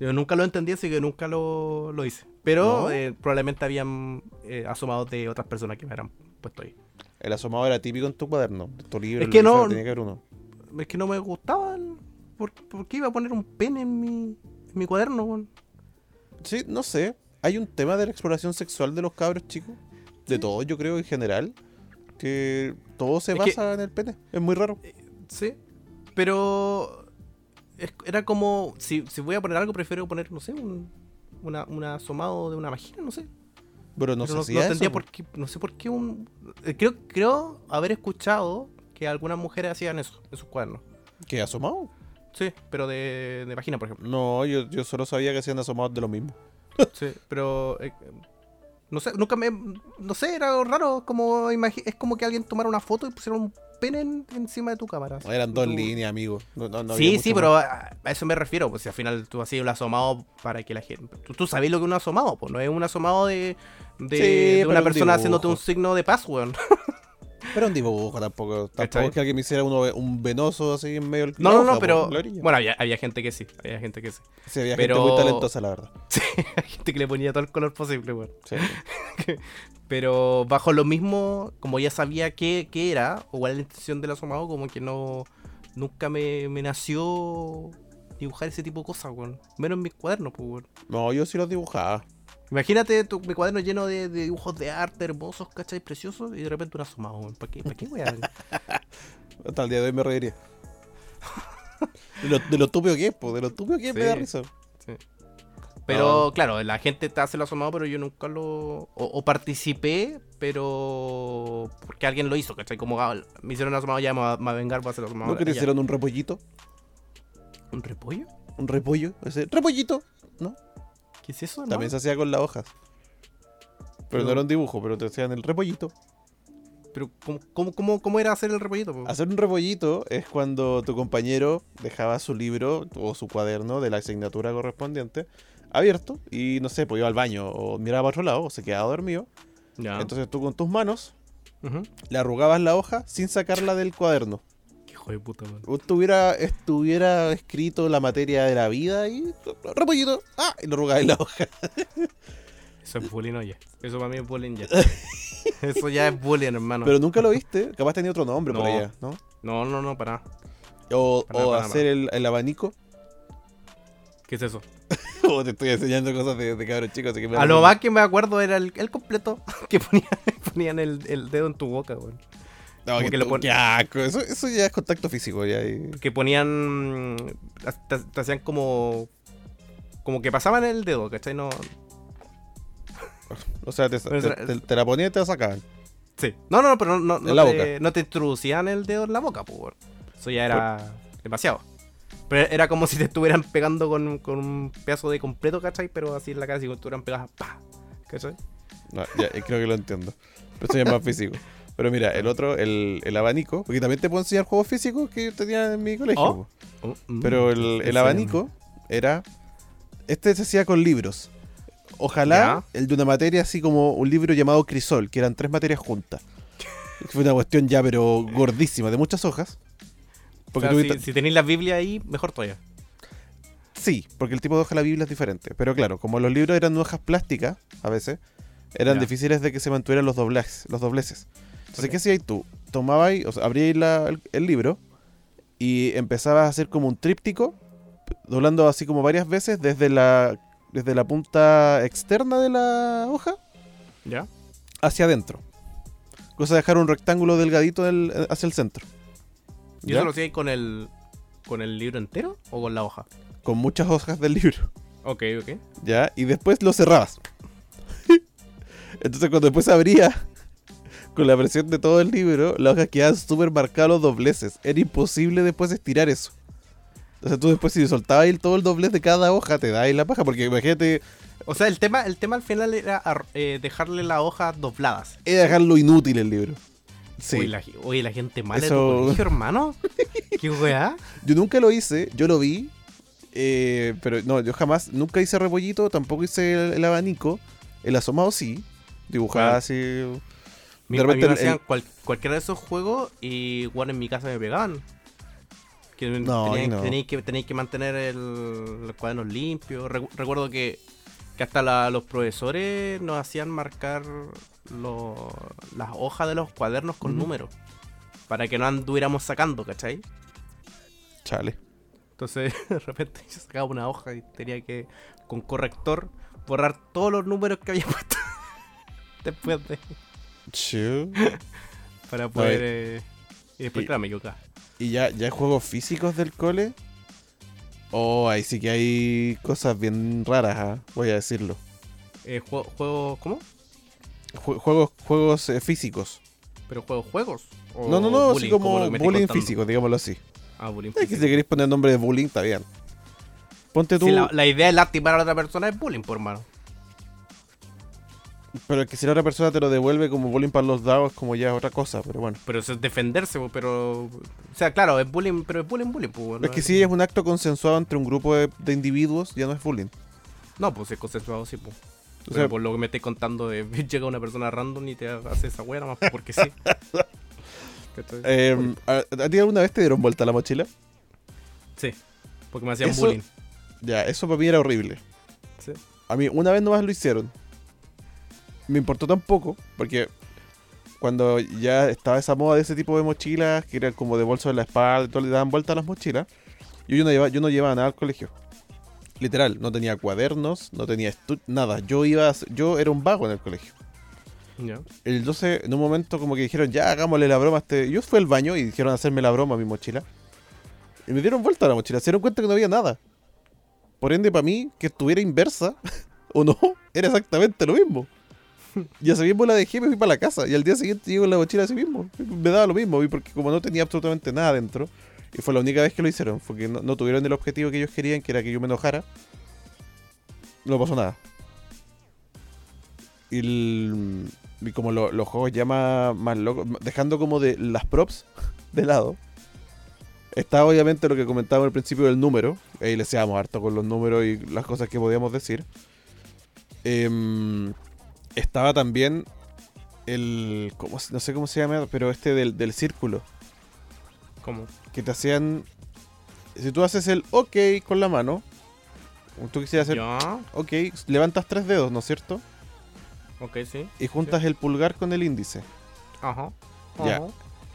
Yo nunca lo entendí, así que nunca lo, lo hice. Pero ¿No? eh, probablemente habían eh, asomados de otras personas que me habrán puesto ahí. El asomado era típico en tu cuaderno. En tu libro, Es que no- fuera, tenía que haber uno. Es que no me gustaban. ¿Por, por qué iba a poner un pene en mi, en mi cuaderno, weón? Sí, no sé. Hay un tema de la exploración sexual de los cabros chicos. De todo, yo creo, en general. Que todo se Es que- basa en el pene. Es muy raro. Sí. Pero es- era como, si, si voy a poner algo, prefiero poner, no sé, un, una, un asomado de una vagina, no sé. Pero no Pero no, no eso, por qué, no sé por qué un... eh, Creo, creo haber escuchado que algunas mujeres hacían eso en sus cuadernos. ¿Qué, asomado? Sí, pero de, de vagina, por ejemplo. No, yo, yo solo sabía que hacían asomados de lo mismo. [LAUGHS] Sí, pero... eh, no sé, nunca me... No sé, era raro, como es como que alguien tomara una foto y pusiera un pene en- encima de tu cámara. Eran dos Tú- líneas, amigo. No, no- sí, sí, pero a, a eso me refiero, pues si al final tú así un asomado para que la gente... Tú, tú sabes lo que es un asomado, pues no es un asomado de, de, Sí, de una un persona haciéndote un signo de paz, weón. [LAUGHS] Pero un dibujo tampoco. Tampoco es que alguien me hiciera uno, un venoso así en medio del No, no, no, pero. Bueno, había, había gente que sí. Había gente que sí. Sí, había pero- gente muy talentosa, la verdad. [LAUGHS] Sí, hay gente que le ponía todo el color posible, weón. Sí. [LAUGHS] Pero bajo lo mismo, como ya sabía qué, qué era, o cuál era la intención del asomado, como que no. Nunca me, me nació dibujar ese tipo de cosas, weón. Menos en mis cuadernos, pues, weón. No, yo sí los dibujaba. Imagínate tu, mi cuaderno lleno de, de dibujos de arte hermosos, ¿cachai? Preciosos, y de repente un asomado, weón. ¿Para qué, ¿Para qué, weón? [LAUGHS] Hasta el día de hoy me reiría. De lo, de lo estúpido que es, po, de lo estúpido que es me Sí. da risa. Pero claro, la gente te hace el asomado, pero yo nunca lo. O, o participé, pero. Porque alguien lo hizo, ¿cachai? Como ah, me hicieron asomado, ya me va, me a vengar, va a hacer asomado. ¿No que te hicieron un repollito? ¿Un repollo? ¿Un repollo? Ese repollito, ¿no? ¿Qué es eso? También se hacía con las hojas. Pero Pero- no era un dibujo, pero te hacían el repollito. Pero, ¿cómo, cómo, cómo, cómo era hacer el repollito? po? Hacer un repollito es cuando tu compañero dejaba su libro o su cuaderno de la asignatura correspondiente abierto y no sé, pues iba al baño o miraba para otro lado o se quedaba dormido. Entonces tú con tus manos le arrugabas la hoja sin sacarla del cuaderno. Hijo de puta, man. Estuviera, estuviera escrito la materia de la vida y repollito, ah, y lo en la hoja. [LAUGHS] Eso es bullying, oye. Eso para mí es bullying ya. [LAUGHS] Eso ya es bullying, hermano. Pero nunca lo viste, capaz tenía otro nombre por No. allá, ¿no? No, no, no, para nada. O, Para o para hacer el, el abanico. ¿Qué es eso? [LAUGHS] o te estoy enseñando cosas de, de cabros chicos, así que me A lo más que me acuerdo era el, el completo que ponían, ponían el, el dedo en tu boca, weón. No, que que lo tú- pon- qué asco, Eso, eso ya es contacto físico. Ya, y- Que ponían. Te, te hacían como. Como que pasaban el dedo, ¿cachai? No. O sea, te, te- te- la ponían y te la sacaban. Sí. No, no, no, pero no, no, te, no te introducían el dedo en la boca, pues. weón. Eso ya era demasiado. Pero era como si te estuvieran pegando con, con un pedazo de completo, ¿cachai? Pero así en la cara, si te estuvieran pegadas, ¡pa! ¿cachai? No, ya, eh, creo que lo entiendo. Pero eso ya es más físico. [LAUGHS] Pero mira, el otro, el, el abanico, porque también te puedo enseñar juegos físicos que yo tenía en mi colegio. Oh. Oh, mm, Pero el, el abanico era. Este se hacía con libros. Ojalá el de una materia así como un libro llamado Crisol, que eran tres materias juntas. [LAUGHS] Fue una cuestión ya, pero gordísima, de muchas hojas. O sea, si, si tenéis la Biblia ahí, mejor todavía. Sí, porque el tipo de hoja de la Biblia es diferente. Pero claro, como los libros eran hojas plásticas, a veces, eran Ya. difíciles de que se mantuvieran los dobleces. Los dobleces. Entonces. ¿qué hacías tú? Tomabas, o sea, abríais el, el libro y empezabas a hacer como un tríptico, doblando así como varias veces desde la, desde la punta externa de la hoja ¿Ya? hacia adentro. Cosa de dejar un rectángulo delgadito del- hacia el centro. ¿Y eso lo hacíais con el, con el libro entero o con la hoja? Con muchas hojas del libro. Ok, ok. ¿ya? Y después lo cerrabas. [LAUGHS] Entonces cuando después abría con la presión de todo el libro, las hojas quedaban súper marcadas los dobleces. Era imposible después estirar eso. Entonces tú después si soltabas todo el doblez de cada hoja, te da ahí la paja. Porque imagínate, O sea, el tema, el tema al final era eh, dejarle las hojas dobladas. era dejarlo inútil el libro. Sí. Oye, la, oye, la gente mala Eso- de tu colegio, hermano. [LAUGHS] ¿Qué weá? Yo nunca lo hice, yo lo vi. eh, pero no, yo jamás, nunca hice repollito, tampoco hice el, el abanico. El asomado sí. Dibujaba Claro. así. De a mí repente me el- hacían cual- cualquiera de esos juegos y bueno, en mi casa me pegaban. Que No, tenían- ahí no. tenéis que, que mantener el, los cuadernos limpios. Recu- recuerdo que, que hasta la- los profesores nos hacían marcar lo- las hojas de los cuadernos con números. Para que no anduviéramos sacando, ¿cachai? Chale. Entonces, [LAUGHS] de repente yo sacaba una hoja y tenía que, con corrector, borrar todos los números que había [LAUGHS] puesto. Después de. Chill. [LAUGHS] Para poder. eh, y después, y- claro, me equivocaba. ¿Y ya, ya hay juegos físicos del cole? Oh, ahí sí que hay cosas bien raras, ah, voy a decirlo. Eh, juego, juego, ¿Cómo? Jue- juegos juegos eh, físicos. ¿Pero juegos juegos? ¿O no, no, no, bullying, así como, bullying físico, digámoslo así. Ah, bullying Es que si físico. queréis poner nombre de bullying, está bien. Ponte tú, Si la, la idea es lastimar a la otra persona es bullying, por hermano. Pero es que si la otra persona te lo devuelve como bullying para los dados, como ya es otra cosa, pero bueno. Pero eso es defenderse, pero... O sea, claro, es bullying, pero es bullying, bullying, pues. es que si es un acto consensuado entre un grupo de, de individuos, ya no es bullying. No, pues es consensuado, sí, pues. O sea, por lo que me estáis contando, de, [LAUGHS] llega una persona random y te hace esa wea, más porque sí. [LAUGHS] Eh, ¿a, a ti alguna vez te dieron vuelta la mochila? Sí, porque me hacían eso- bullying. Ya, eso para mí era horrible. Sí. A mí una vez nomás lo hicieron. Me importó tan poco, porque cuando ya estaba esa moda de ese tipo de mochilas, que eran como de bolso en la espalda, y todo, le daban vuelta a las mochilas, yo, yo, no, llevaba, yo no llevaba nada al colegio. Literal, no tenía cuadernos, no tenía nada. Yo iba a yo era un vago en el colegio. Ya. El 12, en un momento como que dijeron, ya hagámosle la broma a este... Yo fui al baño y dijeron hacerme la broma a mi mochila. Y me dieron vuelta a la mochila, se dieron cuenta que no había nada. Por ende, para mí, que estuviera inversa [LAUGHS] o no, era exactamente lo mismo. [LAUGHS] Y así mismo la dejé y me fui para la casa. Y al día siguiente llego con la mochila así mismo. Me daba lo mismo, y porque como no tenía absolutamente nada dentro, y fue la única vez que lo hicieron, porque no, no tuvieron el objetivo que ellos querían, que era que yo me enojara, no pasó nada. Y, como lo- los juegos ya más, más locos, dejando como de las props [LAUGHS] de lado, está obviamente lo que comentábamos al principio del número. Ahí le seamos harto con los números y las cosas que podíamos decir. Em, estaba también el. ¿cómo se- no sé cómo se llama, pero este del, del círculo. ¿Cómo? Que te hacían. Si tú haces el OK con la mano, tú quisieras hacer Ya. OK, levantas tres dedos, ¿no es cierto? Ok, sí. Y juntas el pulgar con el índice. Ajá. Ya. Ajá.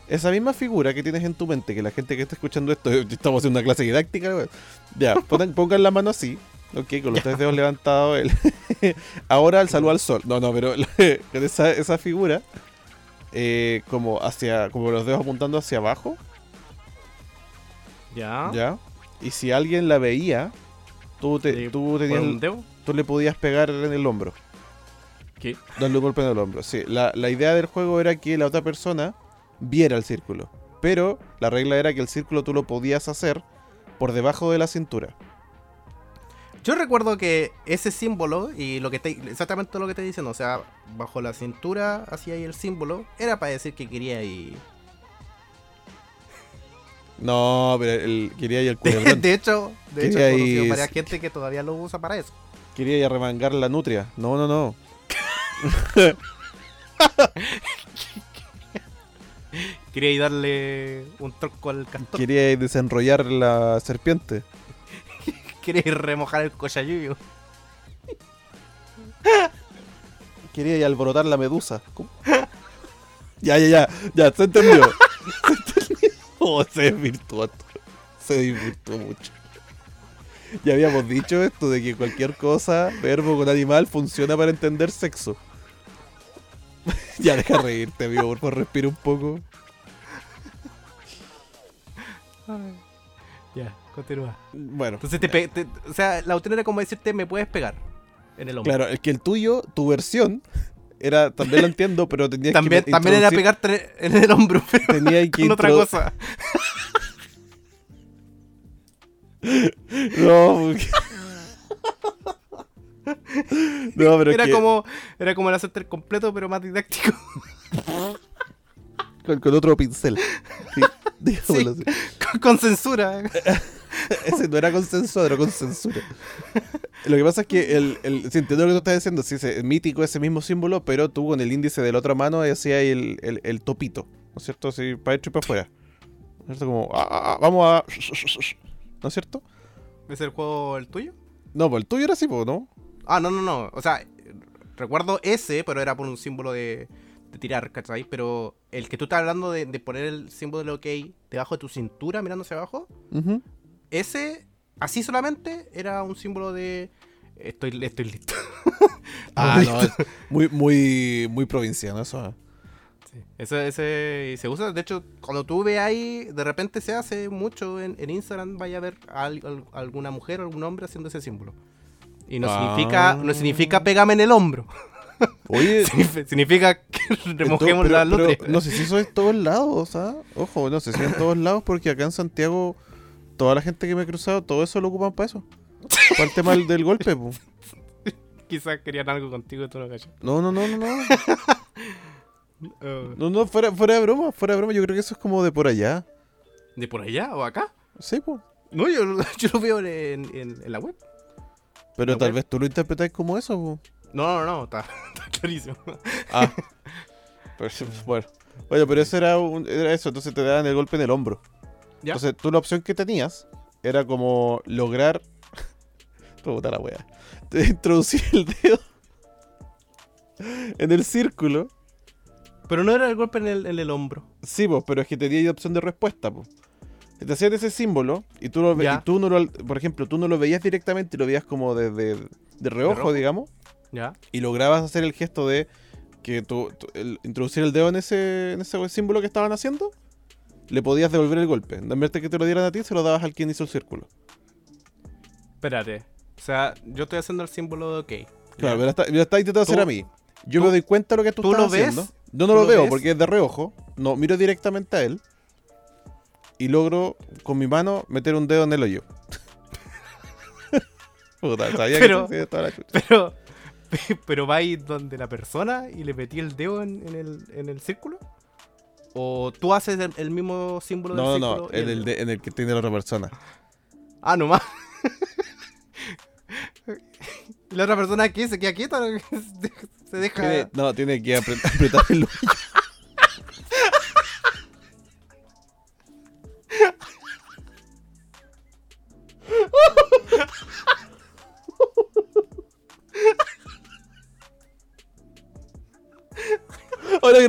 Esa misma figura que tienes en tu mente, que la gente que está escuchando esto, [LAUGHS] estamos haciendo una clase didáctica, weón. ya, pongan, [LAUGHS] pongan la mano así, ok, con los tres dedos levantados. el- [LAUGHS] Ahora el saludo al sol. No, no, pero [LAUGHS] esa, esa figura, eh, como hacia, como los dedos apuntando hacia abajo, Ya. ya. Y si alguien la veía, tú, te, Sí, tú, ¿Por tenías, un dedo? tú le podías pegar en el hombro. ¿Qué? Darle un golpe en el hombro. Sí, la, la idea del juego era que la otra persona viera el círculo. Pero la regla era que el círculo tú lo podías hacer por debajo de la cintura. Yo recuerdo que ese símbolo y lo que te, exactamente lo que te dicen, o sea, bajo la cintura hacía ahí el símbolo, era para decir que quería y No, pero el, quería ir al de, culebrón. [LAUGHS] de hecho, de hecho Quería he conocido ir- varias gente que todavía lo usa para eso. Quería ir a remangar la nutria. No, no, no. [LAUGHS] Quería ir darle un tronco al castor. Quería ir desenrollar la serpiente. Quería ir remojar el cochayuyo. [LAUGHS] Quería ir a alborotar la medusa. ¿Cómo? [LAUGHS] ya, ya, ya. Ya, se entendió. [LAUGHS] Se entendió. Oh, se desvirtuó. Se desvirtuó mucho. Ya habíamos dicho esto de que cualquier cosa, verbo con animal, funciona para entender sexo. ya deja reírte, amigo, por favor, respira un poco. Ya, continúa. Bueno, Entonces te, pe- te- o sea, la opción era como decirte me puedes pegar en el hombro. claro, es que el tuyo, tu versión, era, también lo entiendo, pero tenías también, que también era pegarte en el hombro, [LAUGHS] pero Tenía que con otra cosa. [LAUGHS] No, porque- no, pero Era que como, era como el hacerte completo, pero más didáctico. con, con otro pincel. Sí, [LAUGHS] así. con, con censura. [LAUGHS] Ese no era con censura, era con censura. Lo que pasa es que el, el, sí, entiendo lo que tú estás diciendo, sí, ese- mítico ese mismo símbolo, pero tú con el índice de la otra mano hacías el, el, el topito, ¿no es cierto? Así para adentro y para afuera. ¿No es cierto? Como, ah, ah, ah, vamos a... [LAUGHS] ¿No es cierto? ¿Es el juego el tuyo? No, pues el tuyo era así, pues, ¿no? Ah, no, no, no. O sea, recuerdo ese, pero era por un símbolo de, de tirar, ¿cachai? Pero el que tú estás hablando de, de poner el símbolo de OK debajo de tu cintura, mirando hacia abajo, Ujú. Ese, así solamente, era un símbolo de. Estoy, estoy listo. [LAUGHS] Ah, no, muy, muy, muy provinciano eso. ¿eh? Sí. Ese, ese se usa, de hecho, cuando tú ves ahí, de repente se hace mucho en, en Instagram, vaya a ver a, al- al- alguna mujer o algún hombre haciendo ese símbolo. Y no Ah. significa, no significa pégame en el hombro. [LAUGHS] Oye, Signifi- significa que [LAUGHS] remojemos la. No sé si eso es en todos lados, ¿ah? Ojo, no sé si en todos lados, porque acá en Santiago, toda la gente que me he cruzado, todo eso lo ocupan para eso. Para el tema del, del golpe, po. [LAUGHS] Quizás querían algo contigo y tú no cachas. No, no, no, no, no. Uh, [LAUGHS] No, no, fuera, fuera de broma, fuera de broma. Yo creo que eso es como de por allá. ¿De por allá o acá? Sí, po. No, yo, [LAUGHS] yo lo veo en, en- en la web. Pero ¿La tal web? vez tú lo interpretáis como eso, po. No, no, no, está, está clarísimo. Ah. Pero, bueno. Oye, pero eso era, un- era eso, entonces te daban el golpe en el hombro. ¿Ya? Entonces tú la opción que tenías era como lograr. [LAUGHS] Puta la wea. De [LAUGHS] Introducir el dedo en el círculo. Pero no era el golpe en el, en el hombro. Sí, pues, pero es que tenía opción de respuesta, pues. Te hacían ese símbolo y tú, lo y tú no lo, por ejemplo, tú no lo veías directamente y lo veías como desde de reojo, reojo. digamos, ¿Ya? y lograbas hacer el gesto de que tú, tú- el- introducir el dedo en ese, en ese símbolo que estaban haciendo, le podías devolver el golpe. En vez de que te lo dieran a ti, se lo dabas al quien hizo el círculo. Espérate. O sea, yo estoy haciendo el símbolo de ok. Claro, me lo está, me lo está intentando hacer a mí. Yo me doy cuenta de lo que tú, ¿tú estás lo ves? haciendo. Yo no ¿Tú lo lo veo ves? porque es de reojo. No, miro directamente a él. Y logro con mi mano meter un dedo en el hoyo. [LAUGHS] Puta, sabía Pero- que toda la chucha. Pero, [LAUGHS] pero va ahí donde la persona y le metí el dedo en, en el, en el círculo. ¿O tú haces el, el mismo símbolo No, del no, no. y En el, de- en el que tiene la otra persona. Ah, nomás. ¿Y [LAUGHS] la otra persona aquí se queda quieta? ¿no? [LAUGHS] Se deja. Tiene- no, tiene que apre- [LAUGHS] apretar el hoyo.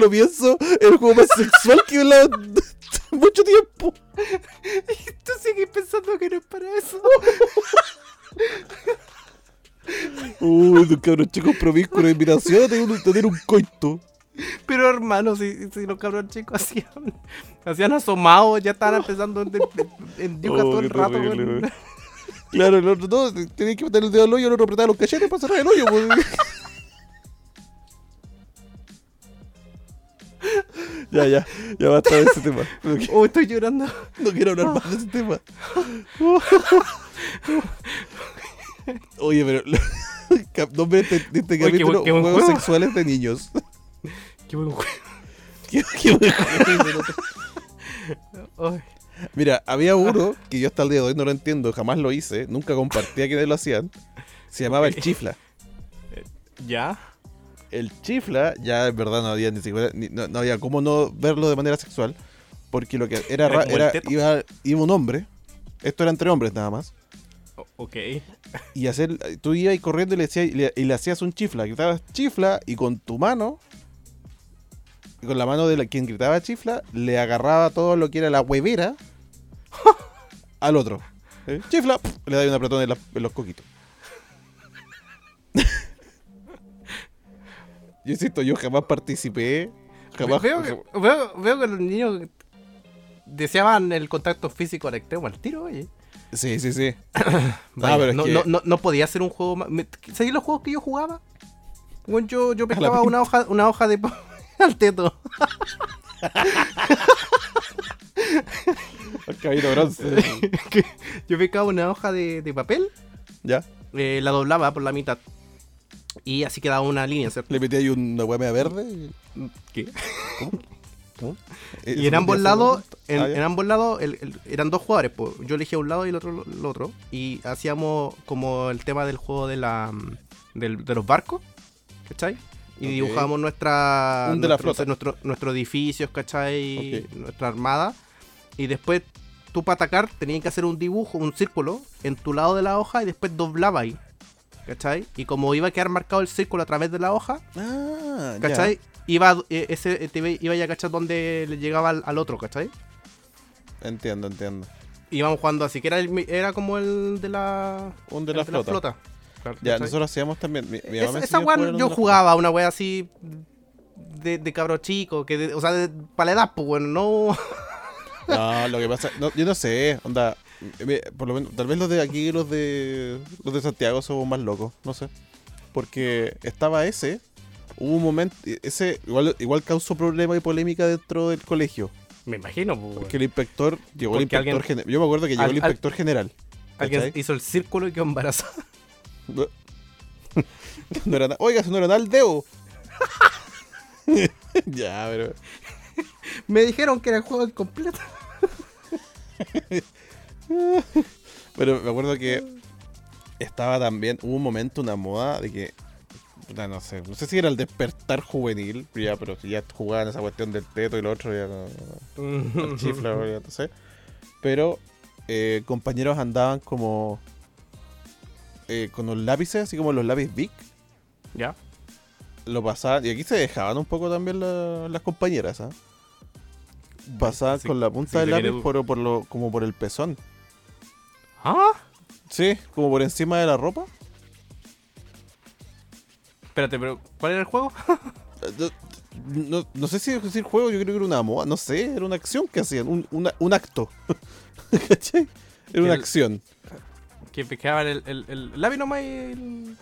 Lo pienso, el juego más sexual que he hablado mucho tiempo. Tú sigues pensando que no es para eso. Uy, un cabrón chico promiscuo, invitación a tener un, tener un coito. Pero hermano, si, si los cabros chicos hacían, hacían asomados, ya estaban empezando en, en yuca Oh, todo el rato. terrible. Claro, el otro no, tenía que meter el dedo al hoyo, el otro apretaba los cachetes para cerrar el hoyo. pues. Ya, ya, ya basta de ese tema. No, qui- Oh, estoy llorando. no quiero hablar más de ese tema. [LAUGHS] Oye, pero. [LAUGHS] cap- Nombre de este, de este Oye, qué capítulo: buen- qué buen Juegos juego. sexuales de niños. [LAUGHS] Qué buen juego. Qué- qué buen juego. Ay. Mira, había uno que yo hasta el día de hoy no lo entiendo, jamás lo hice, nunca compartía quienes lo hacían. Se llamaba el chifla. ¿Ya? El chifla, ya en verdad no había ni siquiera, ni- no, no había cómo no verlo de manera sexual. Porque lo que era, Era iba, iba un hombre, esto era entre hombres nada más, O- ok. y hacer, tú ibas corriendo y le, hacías, y le, y le hacías un chifla, gritabas chifla y con tu mano, y con la mano de la, quien gritaba chifla, le agarraba todo lo que era la huevera [LAUGHS] al otro. ¿Eh? Chifla, le daba un apretón en, la- en los coquitos. [LAUGHS] Yo insisto, yo jamás participé. Jamás. veo, que, veo, veo que los niños deseaban el contacto físico al extremo al tiro, oye. Sí, sí, sí. Vaya, [COUGHS] pero es no, que- no, no, no podía ser un juego más. ¿Sabéis los juegos que yo jugaba? Bueno, yo, yo pescaba una hoja, una hoja de [LAUGHS] al teto. [LAUGHS] Bronce. [LAUGHS] Yo pescaba una hoja de, de papel, ya. eh, la doblaba por la mitad. Y así quedaba una línea, ¿cierto? Le metí ahí una hueá verde. y- ¿Qué? ¿Cómo? [LAUGHS] Y en ambos lados, en, Ah, ambos lados eran dos jugadores, pues. Yo elegía un lado y el otro el otro. Y hacíamos como el tema del juego de la mm, del- de los barcos, ¿cachai? Y dibujábamos nuestra de la nuestro, flota. nuestro, nuestros edificios, ¿cachai? Nuestra armada. Y después tú para atacar tenías que hacer un dibujo, un círculo, en tu lado de la hoja y después doblaba ahí. ¿Cachai? Y como iba a quedar marcado el círculo a través de la hoja, Ah, ya. ¿Cachai? Iba, eh, ese, eh, te iba ya a cachar donde le llegaba al, al otro, ¿cachai? Entiendo, entiendo. Íbamos jugando así, que era, el era como el de la, Un de la flota. Claro, Ya, ¿cachai? nosotros hacíamos también. Mi, mi Esa, de yo jugaba una wea así de, de cabro chico, que de- o sea, de, para la edad, pues bueno, no. No, lo que pasa, no, yo no sé, onda, por lo menos, tal vez los de aquí, los de los de Santiago somos más locos, no sé, porque estaba ese, hubo un momento, ese igual, igual causó problema y polémica dentro del colegio, Me imagino, pues. porque el inspector llegó el Porque inspector alguien- general, yo me acuerdo que llegó al- el al- inspector general, Alguien hizo el círculo y quedó embarazado. [LAUGHS] No, [LAUGHS] no era na- oiga, eso no era nada el dedo. [LAUGHS] ya, pero Me dijeron que era el juego incompleto. [LAUGHS] Pero me acuerdo que estaba también, hubo un momento, una moda de que no sé, no sé si era el despertar juvenil, ya, pero si ya jugaban esa cuestión del teto y lo otro ya no, el chifla, [LAUGHS] ya no sé. Pero eh, compañeros andaban como eh, con los lápices, así como los lápices Bic, ¿Ya? lo pasaban, y aquí se dejaban un poco también la- las compañeras, ¿ah? Pasaban Sí, con la punta sí, del lápiz por, por lo, como por el pezón. ¿Ah? Sí, como por encima de la ropa. Espérate, pero ¿cuál era el juego? [LAUGHS] Eh, No, no- sé si decir juego, yo creo que era una moda, no sé, era una acción que hacían, un, una- un acto. [LAUGHS] ¿Cachai? Era una El- acción. que pescaban el, el, el nomás y el...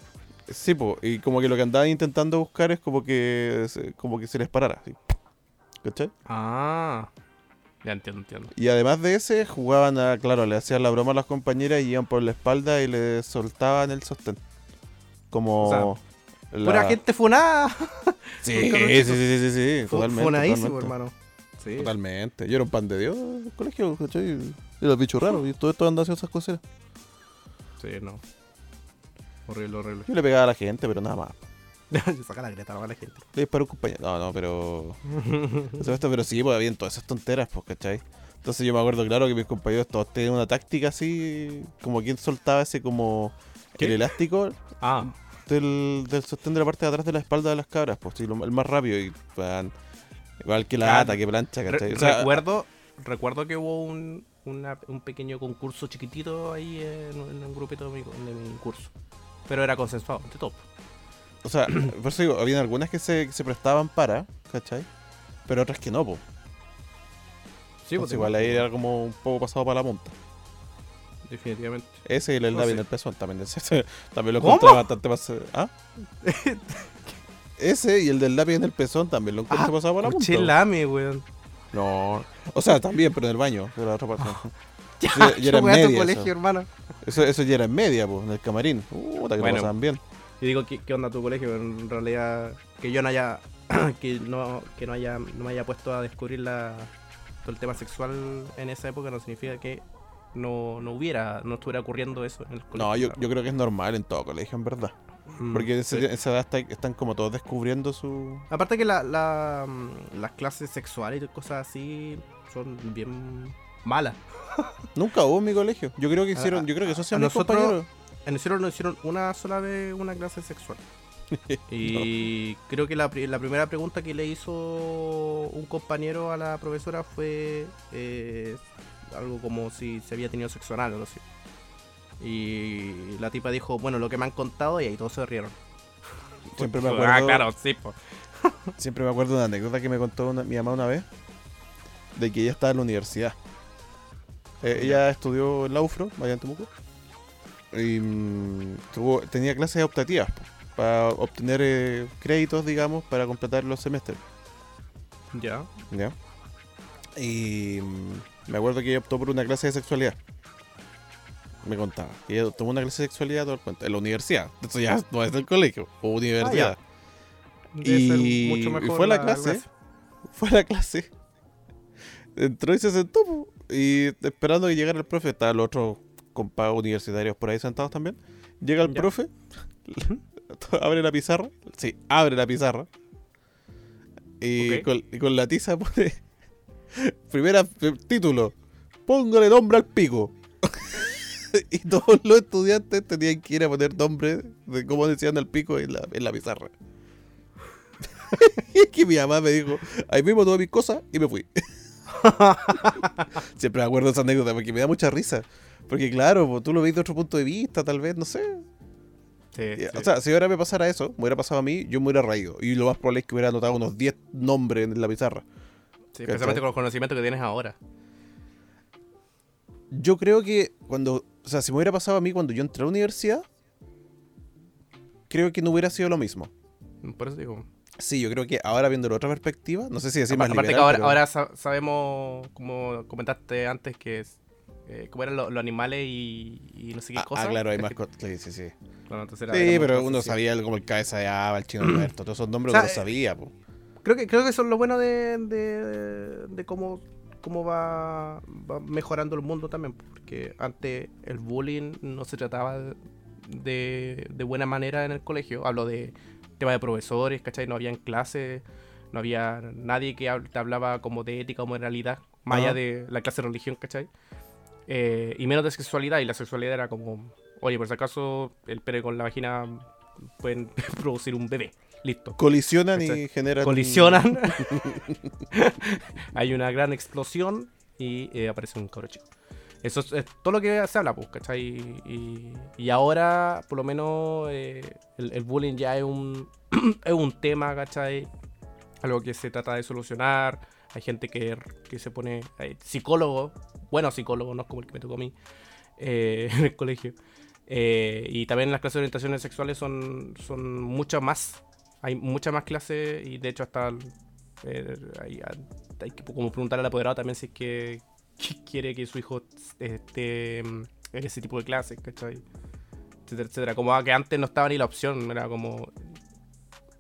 Sí, po, y como que lo que andaban intentando buscar es como que como que se les parara. ¿Cachai? Ah. Ya entiendo, entiendo. Y además de ese, jugaban a, claro, le hacían la broma a las compañeras y iban por la espalda y le soltaban el sostén. Como. la- Pura gente funada. [LAUGHS] Sí, sí, sí, sí, sí, sí, totalmente. Funadísimo, totalmente. hermano. Sí. Totalmente. Yo era un pan de Dios en el colegio, ¿cachai? Era el bicho raro y todo esto andando haciendo esas cosas. Sí, no. Horrible, horrible. Yo le pegaba a la gente, pero nada más. [LAUGHS] Saca la greta, no la gente. Le disparó un compañero. No, no, pero. [LAUGHS] Esto, pero sí, pues habían todas esas tonteras, pues, ¿cachai? Entonces yo me acuerdo claro que mis compañeros todos tenían una táctica así, como quien soltaba ese como ¿Qué? el elástico Ah, del, del sostén de la parte de atrás de la espalda de las cabras, pues sí, lo- el más rápido y weón, igual que la Claro. ata, que plancha, re- ¿cachai? O sea, recuerdo, recuerdo que hubo un, una- un pequeño concurso chiquitito ahí en, en un grupito de mi, de mi curso. Pero era consensuado, entre todos. O sea, [CLEARS THROAT] por eso digo, habían algunas que se, que se prestaban para, ¿cachai? Pero otras que no, pues. Sí, Entonces, igual ahí era como un poco pasado para la monta. Definitivamente. Ese y el sé. en el pezón también. [LAUGHS] también lo encontré bastante más. ¿Ah? [LAUGHS] Ese y el del lápiz en el pezón también lo encontré Ah, pasado para la punta. lame, weón. No. O sea, también, pero en el baño. De la otra parte. [LAUGHS] Ya, ya era en media colegio, eso. hermano. Eso, eso ya era en media, pues, en el camarín. Uh, que Bueno. lo pasaban bien. Y digo, ¿qué, qué onda tu colegio? En realidad, que yo no haya, [CLEARS THROAT] que no, que no haya, no me haya puesto a descubrir la, todo el tema sexual en esa época no significa que no, no hubiera, no estuviera ocurriendo eso en el colegio. No, yo, yo creo que es normal en todo colegio, en verdad. Mm, Porque en sí. esa edad está- están como todos descubriendo su. Aparte que la, la, mm, las clases sexuales y cosas así son bien malas. [LAUGHS] Nunca hubo en mi colegio. Yo creo que hicieron. A- Yo creo que eso a nosotros-. En el cielo nos hicieron una sola vez una clase sexual. [LAUGHS] Y creo que la, la primera pregunta que le hizo un compañero a la profesora fue eh, algo como si se había tenido sexo anal o algo así. Y la tipa dijo, bueno, lo que me han contado y ahí todos se rieron. [LAUGHS] Siempre me Ah, acuerdo. claro, sí, po. [LAUGHS] Siempre me acuerdo de una anécdota que me contó una- mi mamá una vez. De que ella estaba en la universidad. Eh, ella estudió en la UFRO, allá en Temuco. Y mm, tuvo, tenía clases optativas para obtener eh, créditos, digamos, para completar los semestres. Ya. ¿Ya? Y mm, me acuerdo que ella optó por una clase de sexualidad. Me contaba. que Ella tomó una clase de sexualidad todo el cuento, en la universidad. Eso ya no es del colegio, o universidad. Debe Y- ser mucho mejor y fue la clase. Fue a la clase. [LAUGHS] Entró y se sentó. Y esperando que llegara el profe, estaban los otros compas universitarios por ahí sentados también. Llega el Ya. profe, [LAUGHS] abre la pizarra. Sí, abre la pizarra. Y, con, y con la tiza pone. [LAUGHS] Primera título: Póngale nombre al pico. [LAUGHS] y todos los estudiantes tenían que ir a poner nombre de cómo decían el pico en la, en la pizarra. y es que mi mamá me dijo: Ahí mismo tomé mis cosas y me fui. Siempre me acuerdo de esa anécdota porque me da mucha risa. Porque, claro, pues, tú lo ves de otro punto de vista, tal vez, no sé. Sí, Y, sí. O sea, si ahora me pasara eso, me hubiera pasado a mí, yo me hubiera reído. Y lo más probable es que hubiera anotado unos 10 nombres en la pizarra. Sí, especialmente con los conocimientos que tienes ahora. Yo creo que cuando. O sea, si me hubiera pasado a mí cuando yo entré a la universidad, creo que no hubiera sido lo mismo. Por eso digo. Sí, yo creo que ahora viendo la otra perspectiva, no sé si decir más aparte que ahora, pero- ahora sa- sabemos, como comentaste antes, que eh, cómo eran lo- los animales y, y no sé qué Ah, cosas. ah, claro, hay [LAUGHS] cosas. Sí, sí, sí. bueno, entonces era- Sí, pero uno sabía como el cabeza de Ava, el chino [CLEARS THROAT] Alberto, todos esos nombres sea, uno los sabía, po. Creo que, creo que eso es lo bueno de, de, de cómo, cómo va, va mejorando el mundo también. Porque antes el bullying no se trataba de, de, buena manera en el colegio. Hablo de tema de profesores, ¿cachai? No había en clase, no había nadie que te hablaba como de ética o moralidad, más allá de la clase de religión, ¿cachai? Eh, y menos de sexualidad, y la sexualidad era como, oye, por si acaso el pene con la vagina pueden [LAUGHS] producir un bebé. Listo. Colisionan y ¿Cachai? generan. Colisionan. [LAUGHS] [LAUGHS] Hay una gran explosión y eh, aparece un cabro chico. Eso es, es todo lo que se habla, pues, ¿cachai? Y, y ahora, por lo menos, eh, el, el bullying ya es un, [CLEARS THROAT] es un tema, ¿cachai? Algo que se trata de solucionar. Hay gente que, que se pone. Hay psicólogos, buenos psicólogos, no como el que me tocó a mí eh, [LAUGHS] en el colegio. Eh, y también las clases de orientaciones sexuales son, son muchas más. Hay muchas más clases y de hecho hasta eh, hay, hay que como preguntarle al apoderado también si es que, quiere que su hijo esté en ese tipo de clases, ¿cachai? Etcétera, etcétera. Como que antes no estaba ni la opción, era como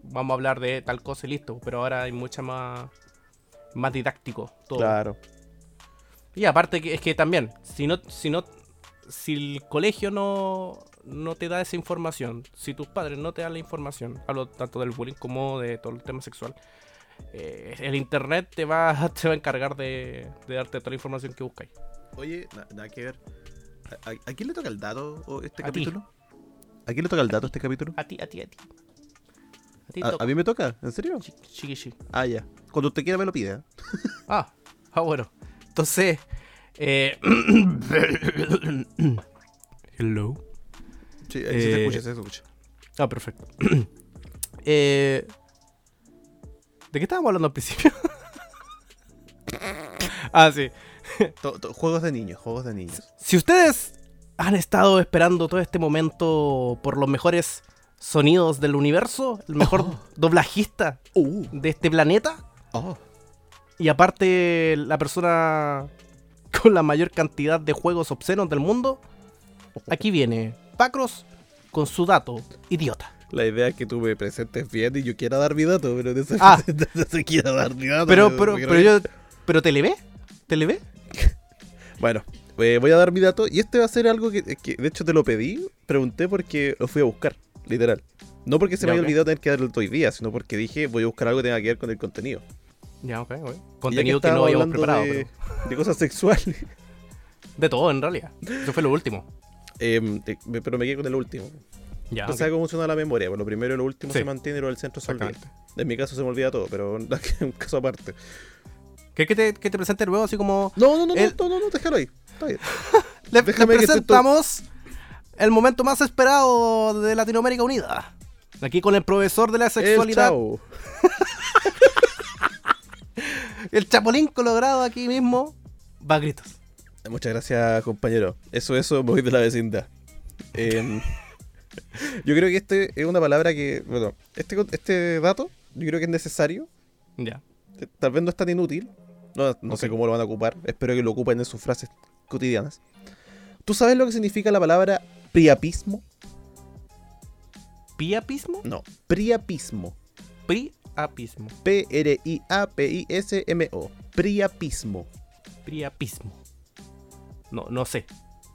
vamos a hablar de tal cosa y listo, pero ahora hay mucha más más didáctico todo. Claro. Y aparte que es que también, si no, si no, si el colegio no, no te da esa información, si tus padres no te dan la información, hablo tanto del bullying como de todo el tema sexual, eh, el internet te va, [LAUGHS] te va a encargar de, de darte toda la información que buscáis. Oye, na- nada que ver. ¿A, a- a quién le toca el dato o este A capítulo? ¿A quién le toca el dato este capítulo? A ti, a ti, a ti. A ti ¿A, toca. a mí me toca? ¿En serio? Chi- chiqui, chi. Ah, ya. Cuando usted quiera me lo pide. ¿eh? Ah, ah, bueno. Entonces, eh... [COUGHS] Hello. Sí, ahí se escucha, se escucha. Ah, perfecto. [COUGHS] Eh, ¿De qué estábamos hablando al principio? [LAUGHS] ah, sí. juegos de niños, juegos de niños. Si ustedes han estado esperando todo este momento por los mejores sonidos del universo, el mejor Oh. doblajista Uh, de este planeta, oh. Y aparte la persona [LAUGHS] con la mayor cantidad de juegos obscenos del mundo, aquí viene Pacros con su dato idiota. La idea es que tú me presentes bien y yo quiera dar mi dato, pero no se, Ah. [LAUGHS] no se quiera dar mi dato. Pero, pero, pero yo. ¿Pero te le ve? ¿Te le ve? [LAUGHS] Bueno, eh, voy a dar mi dato y este va a ser algo que, que, de hecho te lo pedí, pregunté porque lo fui a buscar, literal. No porque se Ya, me haya ok. olvidado tener que darlo hoy día, sino porque dije voy a buscar algo que tenga que ver con el contenido. Ya, ok, ok. Contenido que, no estábamos habíamos preparado. de, pero- de cosas sexuales. De todo, en realidad. Eso fue lo último. Em, eh, pero me quedé con el último. Ya. no ok. sabes cómo funciona la memoria. Pues lo primero y lo último Sí. se mantiene y lo del centro se olvida. En mi caso se me olvida todo, pero [LAUGHS] un caso aparte. ¿Querés que te, que te presente luego así como. No, no, no, El- no, no, no, déjalo ahí. Está bien. [LAUGHS] Le, que presentamos el momento más esperado de Latinoamérica Unida. Aquí con el profesor de la El sexualidad. chao. El, chapulín colorado aquí mismo. Va a gritos. Muchas gracias, compañero. Eso, eso, voy de la vecindad. Em, [LAUGHS] yo creo que este es una palabra que, bueno, este, este dato yo creo que es necesario. Ya. Eh, Tal vez no es tan inútil. No, no sé cómo lo van a ocupar. Espero que lo ocupen en sus frases cotidianas. ¿Tú sabes lo que significa la palabra priapismo? ¿Piapismo? No, priapismo. Priapismo. P-R-I-A-P-I-S-M-O. Priapismo. Priapismo. No, no sé.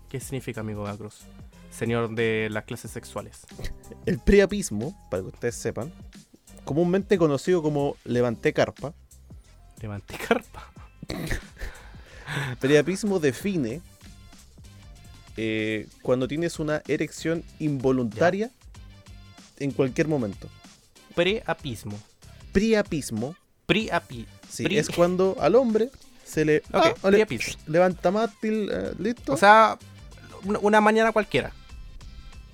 ¿Qué significa, amigo Agros? Señor de las clases sexuales. [LAUGHS] El priapismo, para que ustedes sepan, comúnmente conocido como levanté carpa, Levante carpa. [LAUGHS] priapismo define eh, cuando tienes una erección involuntaria en cualquier momento. Preapismo. Priapismo, Priapi. sí, Pri- es cuando al hombre se le Ok, ah, levanta mástil, eh, listo. O sea, una- mañana cualquiera.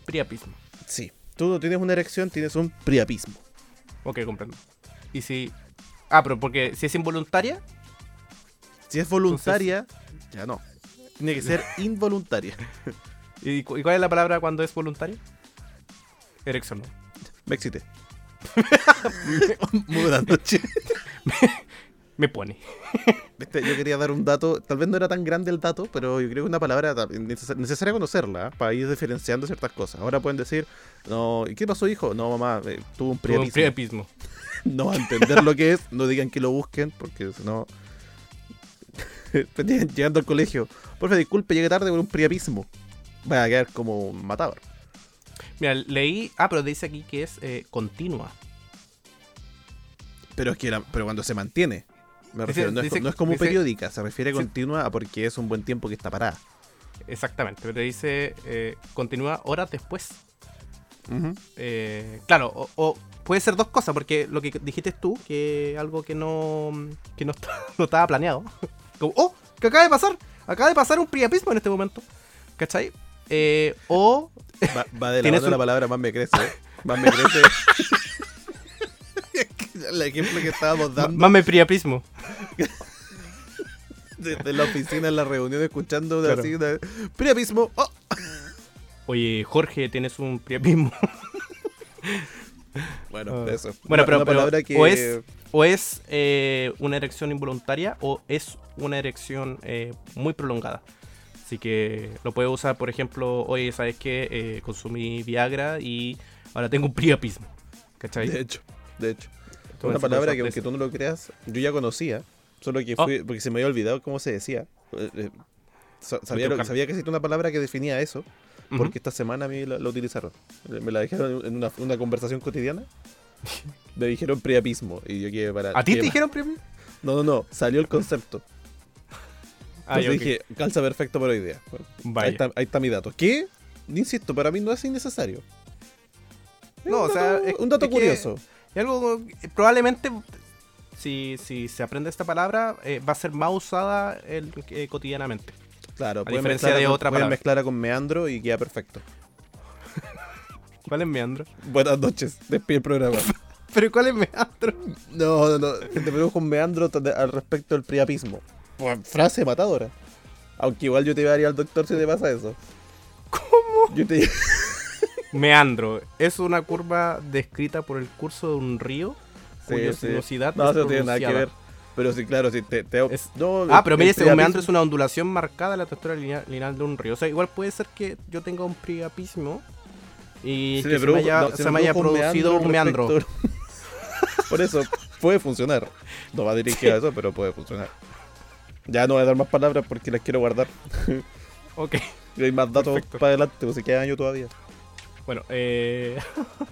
Priapismo. sí, tú no tienes una erección, tienes un priapismo. Ok, comprendo. Y si. Ah, pero porque si es involuntaria. Si es voluntaria, ya no. Tiene que ser [LAUGHS] involuntaria. ¿Y, cu- y cuál es la palabra cuando es voluntaria? Erección, ¿no? Me excité. Muy buenas noches. Me pone. Yo quería dar un dato, tal vez no era tan grande el dato, pero yo creo que es una palabra neces- necesaria conocerla ¿eh? para ir diferenciando ciertas cosas. Ahora pueden decir, no, ¿y qué pasó, hijo? No, mamá, eh, tuvo un Tuvo un priapismo. priapismo. [LAUGHS] No va a entender lo que es, no digan que lo busquen, porque si no. Llegan- [LAUGHS] Llegando al colegio, porfa, disculpe, llegué tarde por un priapismo. Va a quedar como un matador. Mira, leí. Ah, pero dice aquí que es eh, continua. Pero es que pero cuando se mantiene. Me Dice- refiero, no, es, dice- no es como dice- periódica, se refiere continua a porque es un buen tiempo que está parada. Exactamente. Pero dice eh, continúa horas después. Eh, claro, o, o puede ser dos cosas, porque lo que dijiste tú, que algo que no, que no [LAUGHS] estaba planeado. [LAUGHS] Como, oh, que acaba de pasar, acaba de pasar un priapismo en este momento. ¿Cachai? Eh, o, Va, va de la la palabra más me crece. ¿eh? Más me crece. [LAUGHS] El ejemplo que estábamos dando mame priapismo. desde la oficina en la reunión escuchando una Claro. así, una- priapismo. oh. Oye, Jorge, tienes un priapismo. Bueno, Ah. eso. Bueno, pero, una pero palabra que o es, o es eh, una erección involuntaria o es una erección eh, muy prolongada. Así que lo puedes usar, por ejemplo, oye, ¿sabes qué? Eh, consumí Viagra y ahora tengo un priapismo. ¿Cachai? de hecho, de hecho. Una palabra que aunque tú no lo creas, yo ya conocía, solo que Oh. fui, porque se me había olvidado cómo se decía. Eh, eh, sa- sabía, lo- sabía que existía una palabra que definía eso, porque esta semana a mí la, la utilizaron. Eh, Me la dijeron en una, una conversación cotidiana. [LAUGHS] Me dijeron priapismo y yo quedé para... ¿A ti te dijeron priapismo? No, no, no, salió el concepto. Ah, Entonces dije, calza perfecto para hoy día. Vaya. ahí, está, ahí está mi dato. Que, insisto, para mí no es innecesario. Es No, un o sea, es- un dato es curioso. Y algo probablemente, si, si se aprende esta palabra, eh, va a ser más usada el- eh, cotidianamente. Claro, pueden diferencia mezclarla de otra pueden palabra. mezclarla con meandro y queda perfecto. [LAUGHS] ¿Cuál es meandro? Buenas noches, despide el programa. [LAUGHS] ¿Pero cuál es meandro? No, no, no. Te pregunto con meandro al respecto del priapismo. Pues, frase matadora. Aunque igual yo te llevaría al doctor si te pasa eso. ¿Cómo? Yo te... [LAUGHS] Meandro es una curva descrita por el curso de un río cuya Sí, sí. sinuosidad No, es eso no tiene nada que ver. Pero sí, claro, sí, te... te- Es- no, Ah, pero mire, un meandro es una ondulación marcada en la textura linea- lineal de un río. O sea, igual puede ser que yo tenga un priapismo y Se que se me haya, no, se me me haya produjo producido un meandro. [LAUGHS] Por eso, puede funcionar. No va dirigido [LAUGHS] a eso, pero puede funcionar. Ya no voy a dar más palabras porque las quiero guardar. [LAUGHS] Ok. [LAUGHS] Y hay más datos Perfecto. para adelante, pues se queda año todavía. Bueno, eh,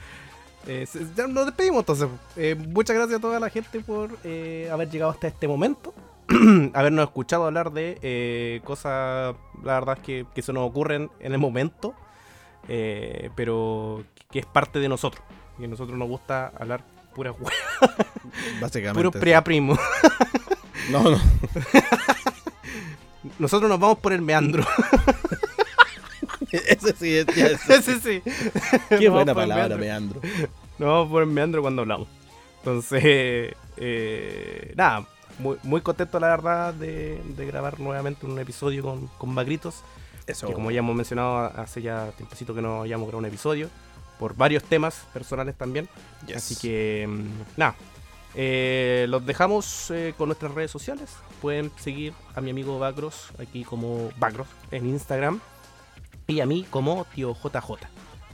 [LAUGHS] eh, nos despedimos entonces. Eh, muchas gracias a toda la gente por eh, haber llegado hasta este momento. [CLEARS THROAT] habernos escuchado hablar de eh, cosas, la verdad es que, que se nos ocurren en el momento, eh, pero que es parte de nosotros. Y a nosotros nos gusta hablar pura Básicamente. puro preaprimo. No, no. [LAUGHS] Nosotros nos vamos por el meandro. [LAUGHS] Ese sí, es- ya es- [LAUGHS] sí, sí. Qué buena palabra, meandro. Nos vamos por el meandro cuando hablamos. Entonces, eh, nada, muy, muy contento la verdad de, de grabar nuevamente un episodio con, con Bagritos. Eso. Que como ya hemos mencionado hace ya tiempecito que no habíamos grabado un episodio. Por varios temas personales también. Yes. Así que, mm, nada. Eh, los dejamos eh, con nuestras redes sociales. Pueden seguir a mi amigo Bagros aquí como Bagros en Instagram. Y a mí como tío JJ.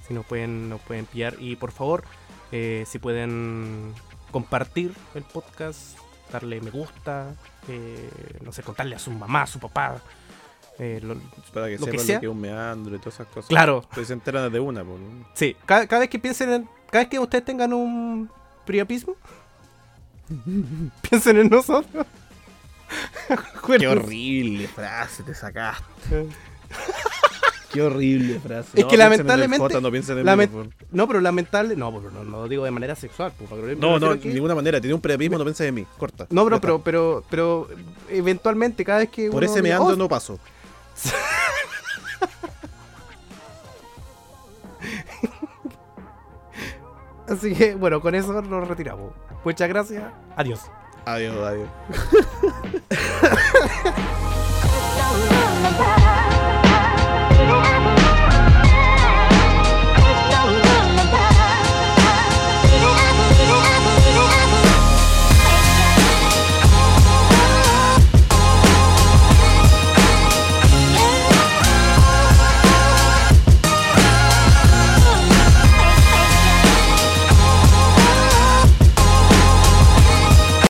Si nos pueden, nos pueden pillar. Y por favor, eh, si pueden compartir el podcast, darle me gusta, eh, no sé, contarle a su mamá, a su papá. eh, lo- Para que lo que sepan sea. lo que es un meandro y todas esas cosas. claro, Pues se enteran de una, ¿no? Sí, cada, cada vez que piensen en. Cada vez que ustedes tengan un priapismo, [LAUGHS] piensen en nosotros. [LAUGHS] Qué horrible frase te sacaste. Qué horrible frase. Es No, que piensen en el lamentablemente- Jota, no lament- mí, pero lamentable. No, pero no, no lo digo de manera sexual. pues, No, no, de que- ninguna manera. Tiene un preapismo, no pienses en mí. Corta. No, pero, Ya pero, pero, pero, eventualmente, cada vez que. Por uno ese diga, meandro "Oh, no paso. [LAUGHS] Así que, bueno, con eso nos retiramos. Muchas gracias. Adiós. Adiós, adiós. [LAUGHS]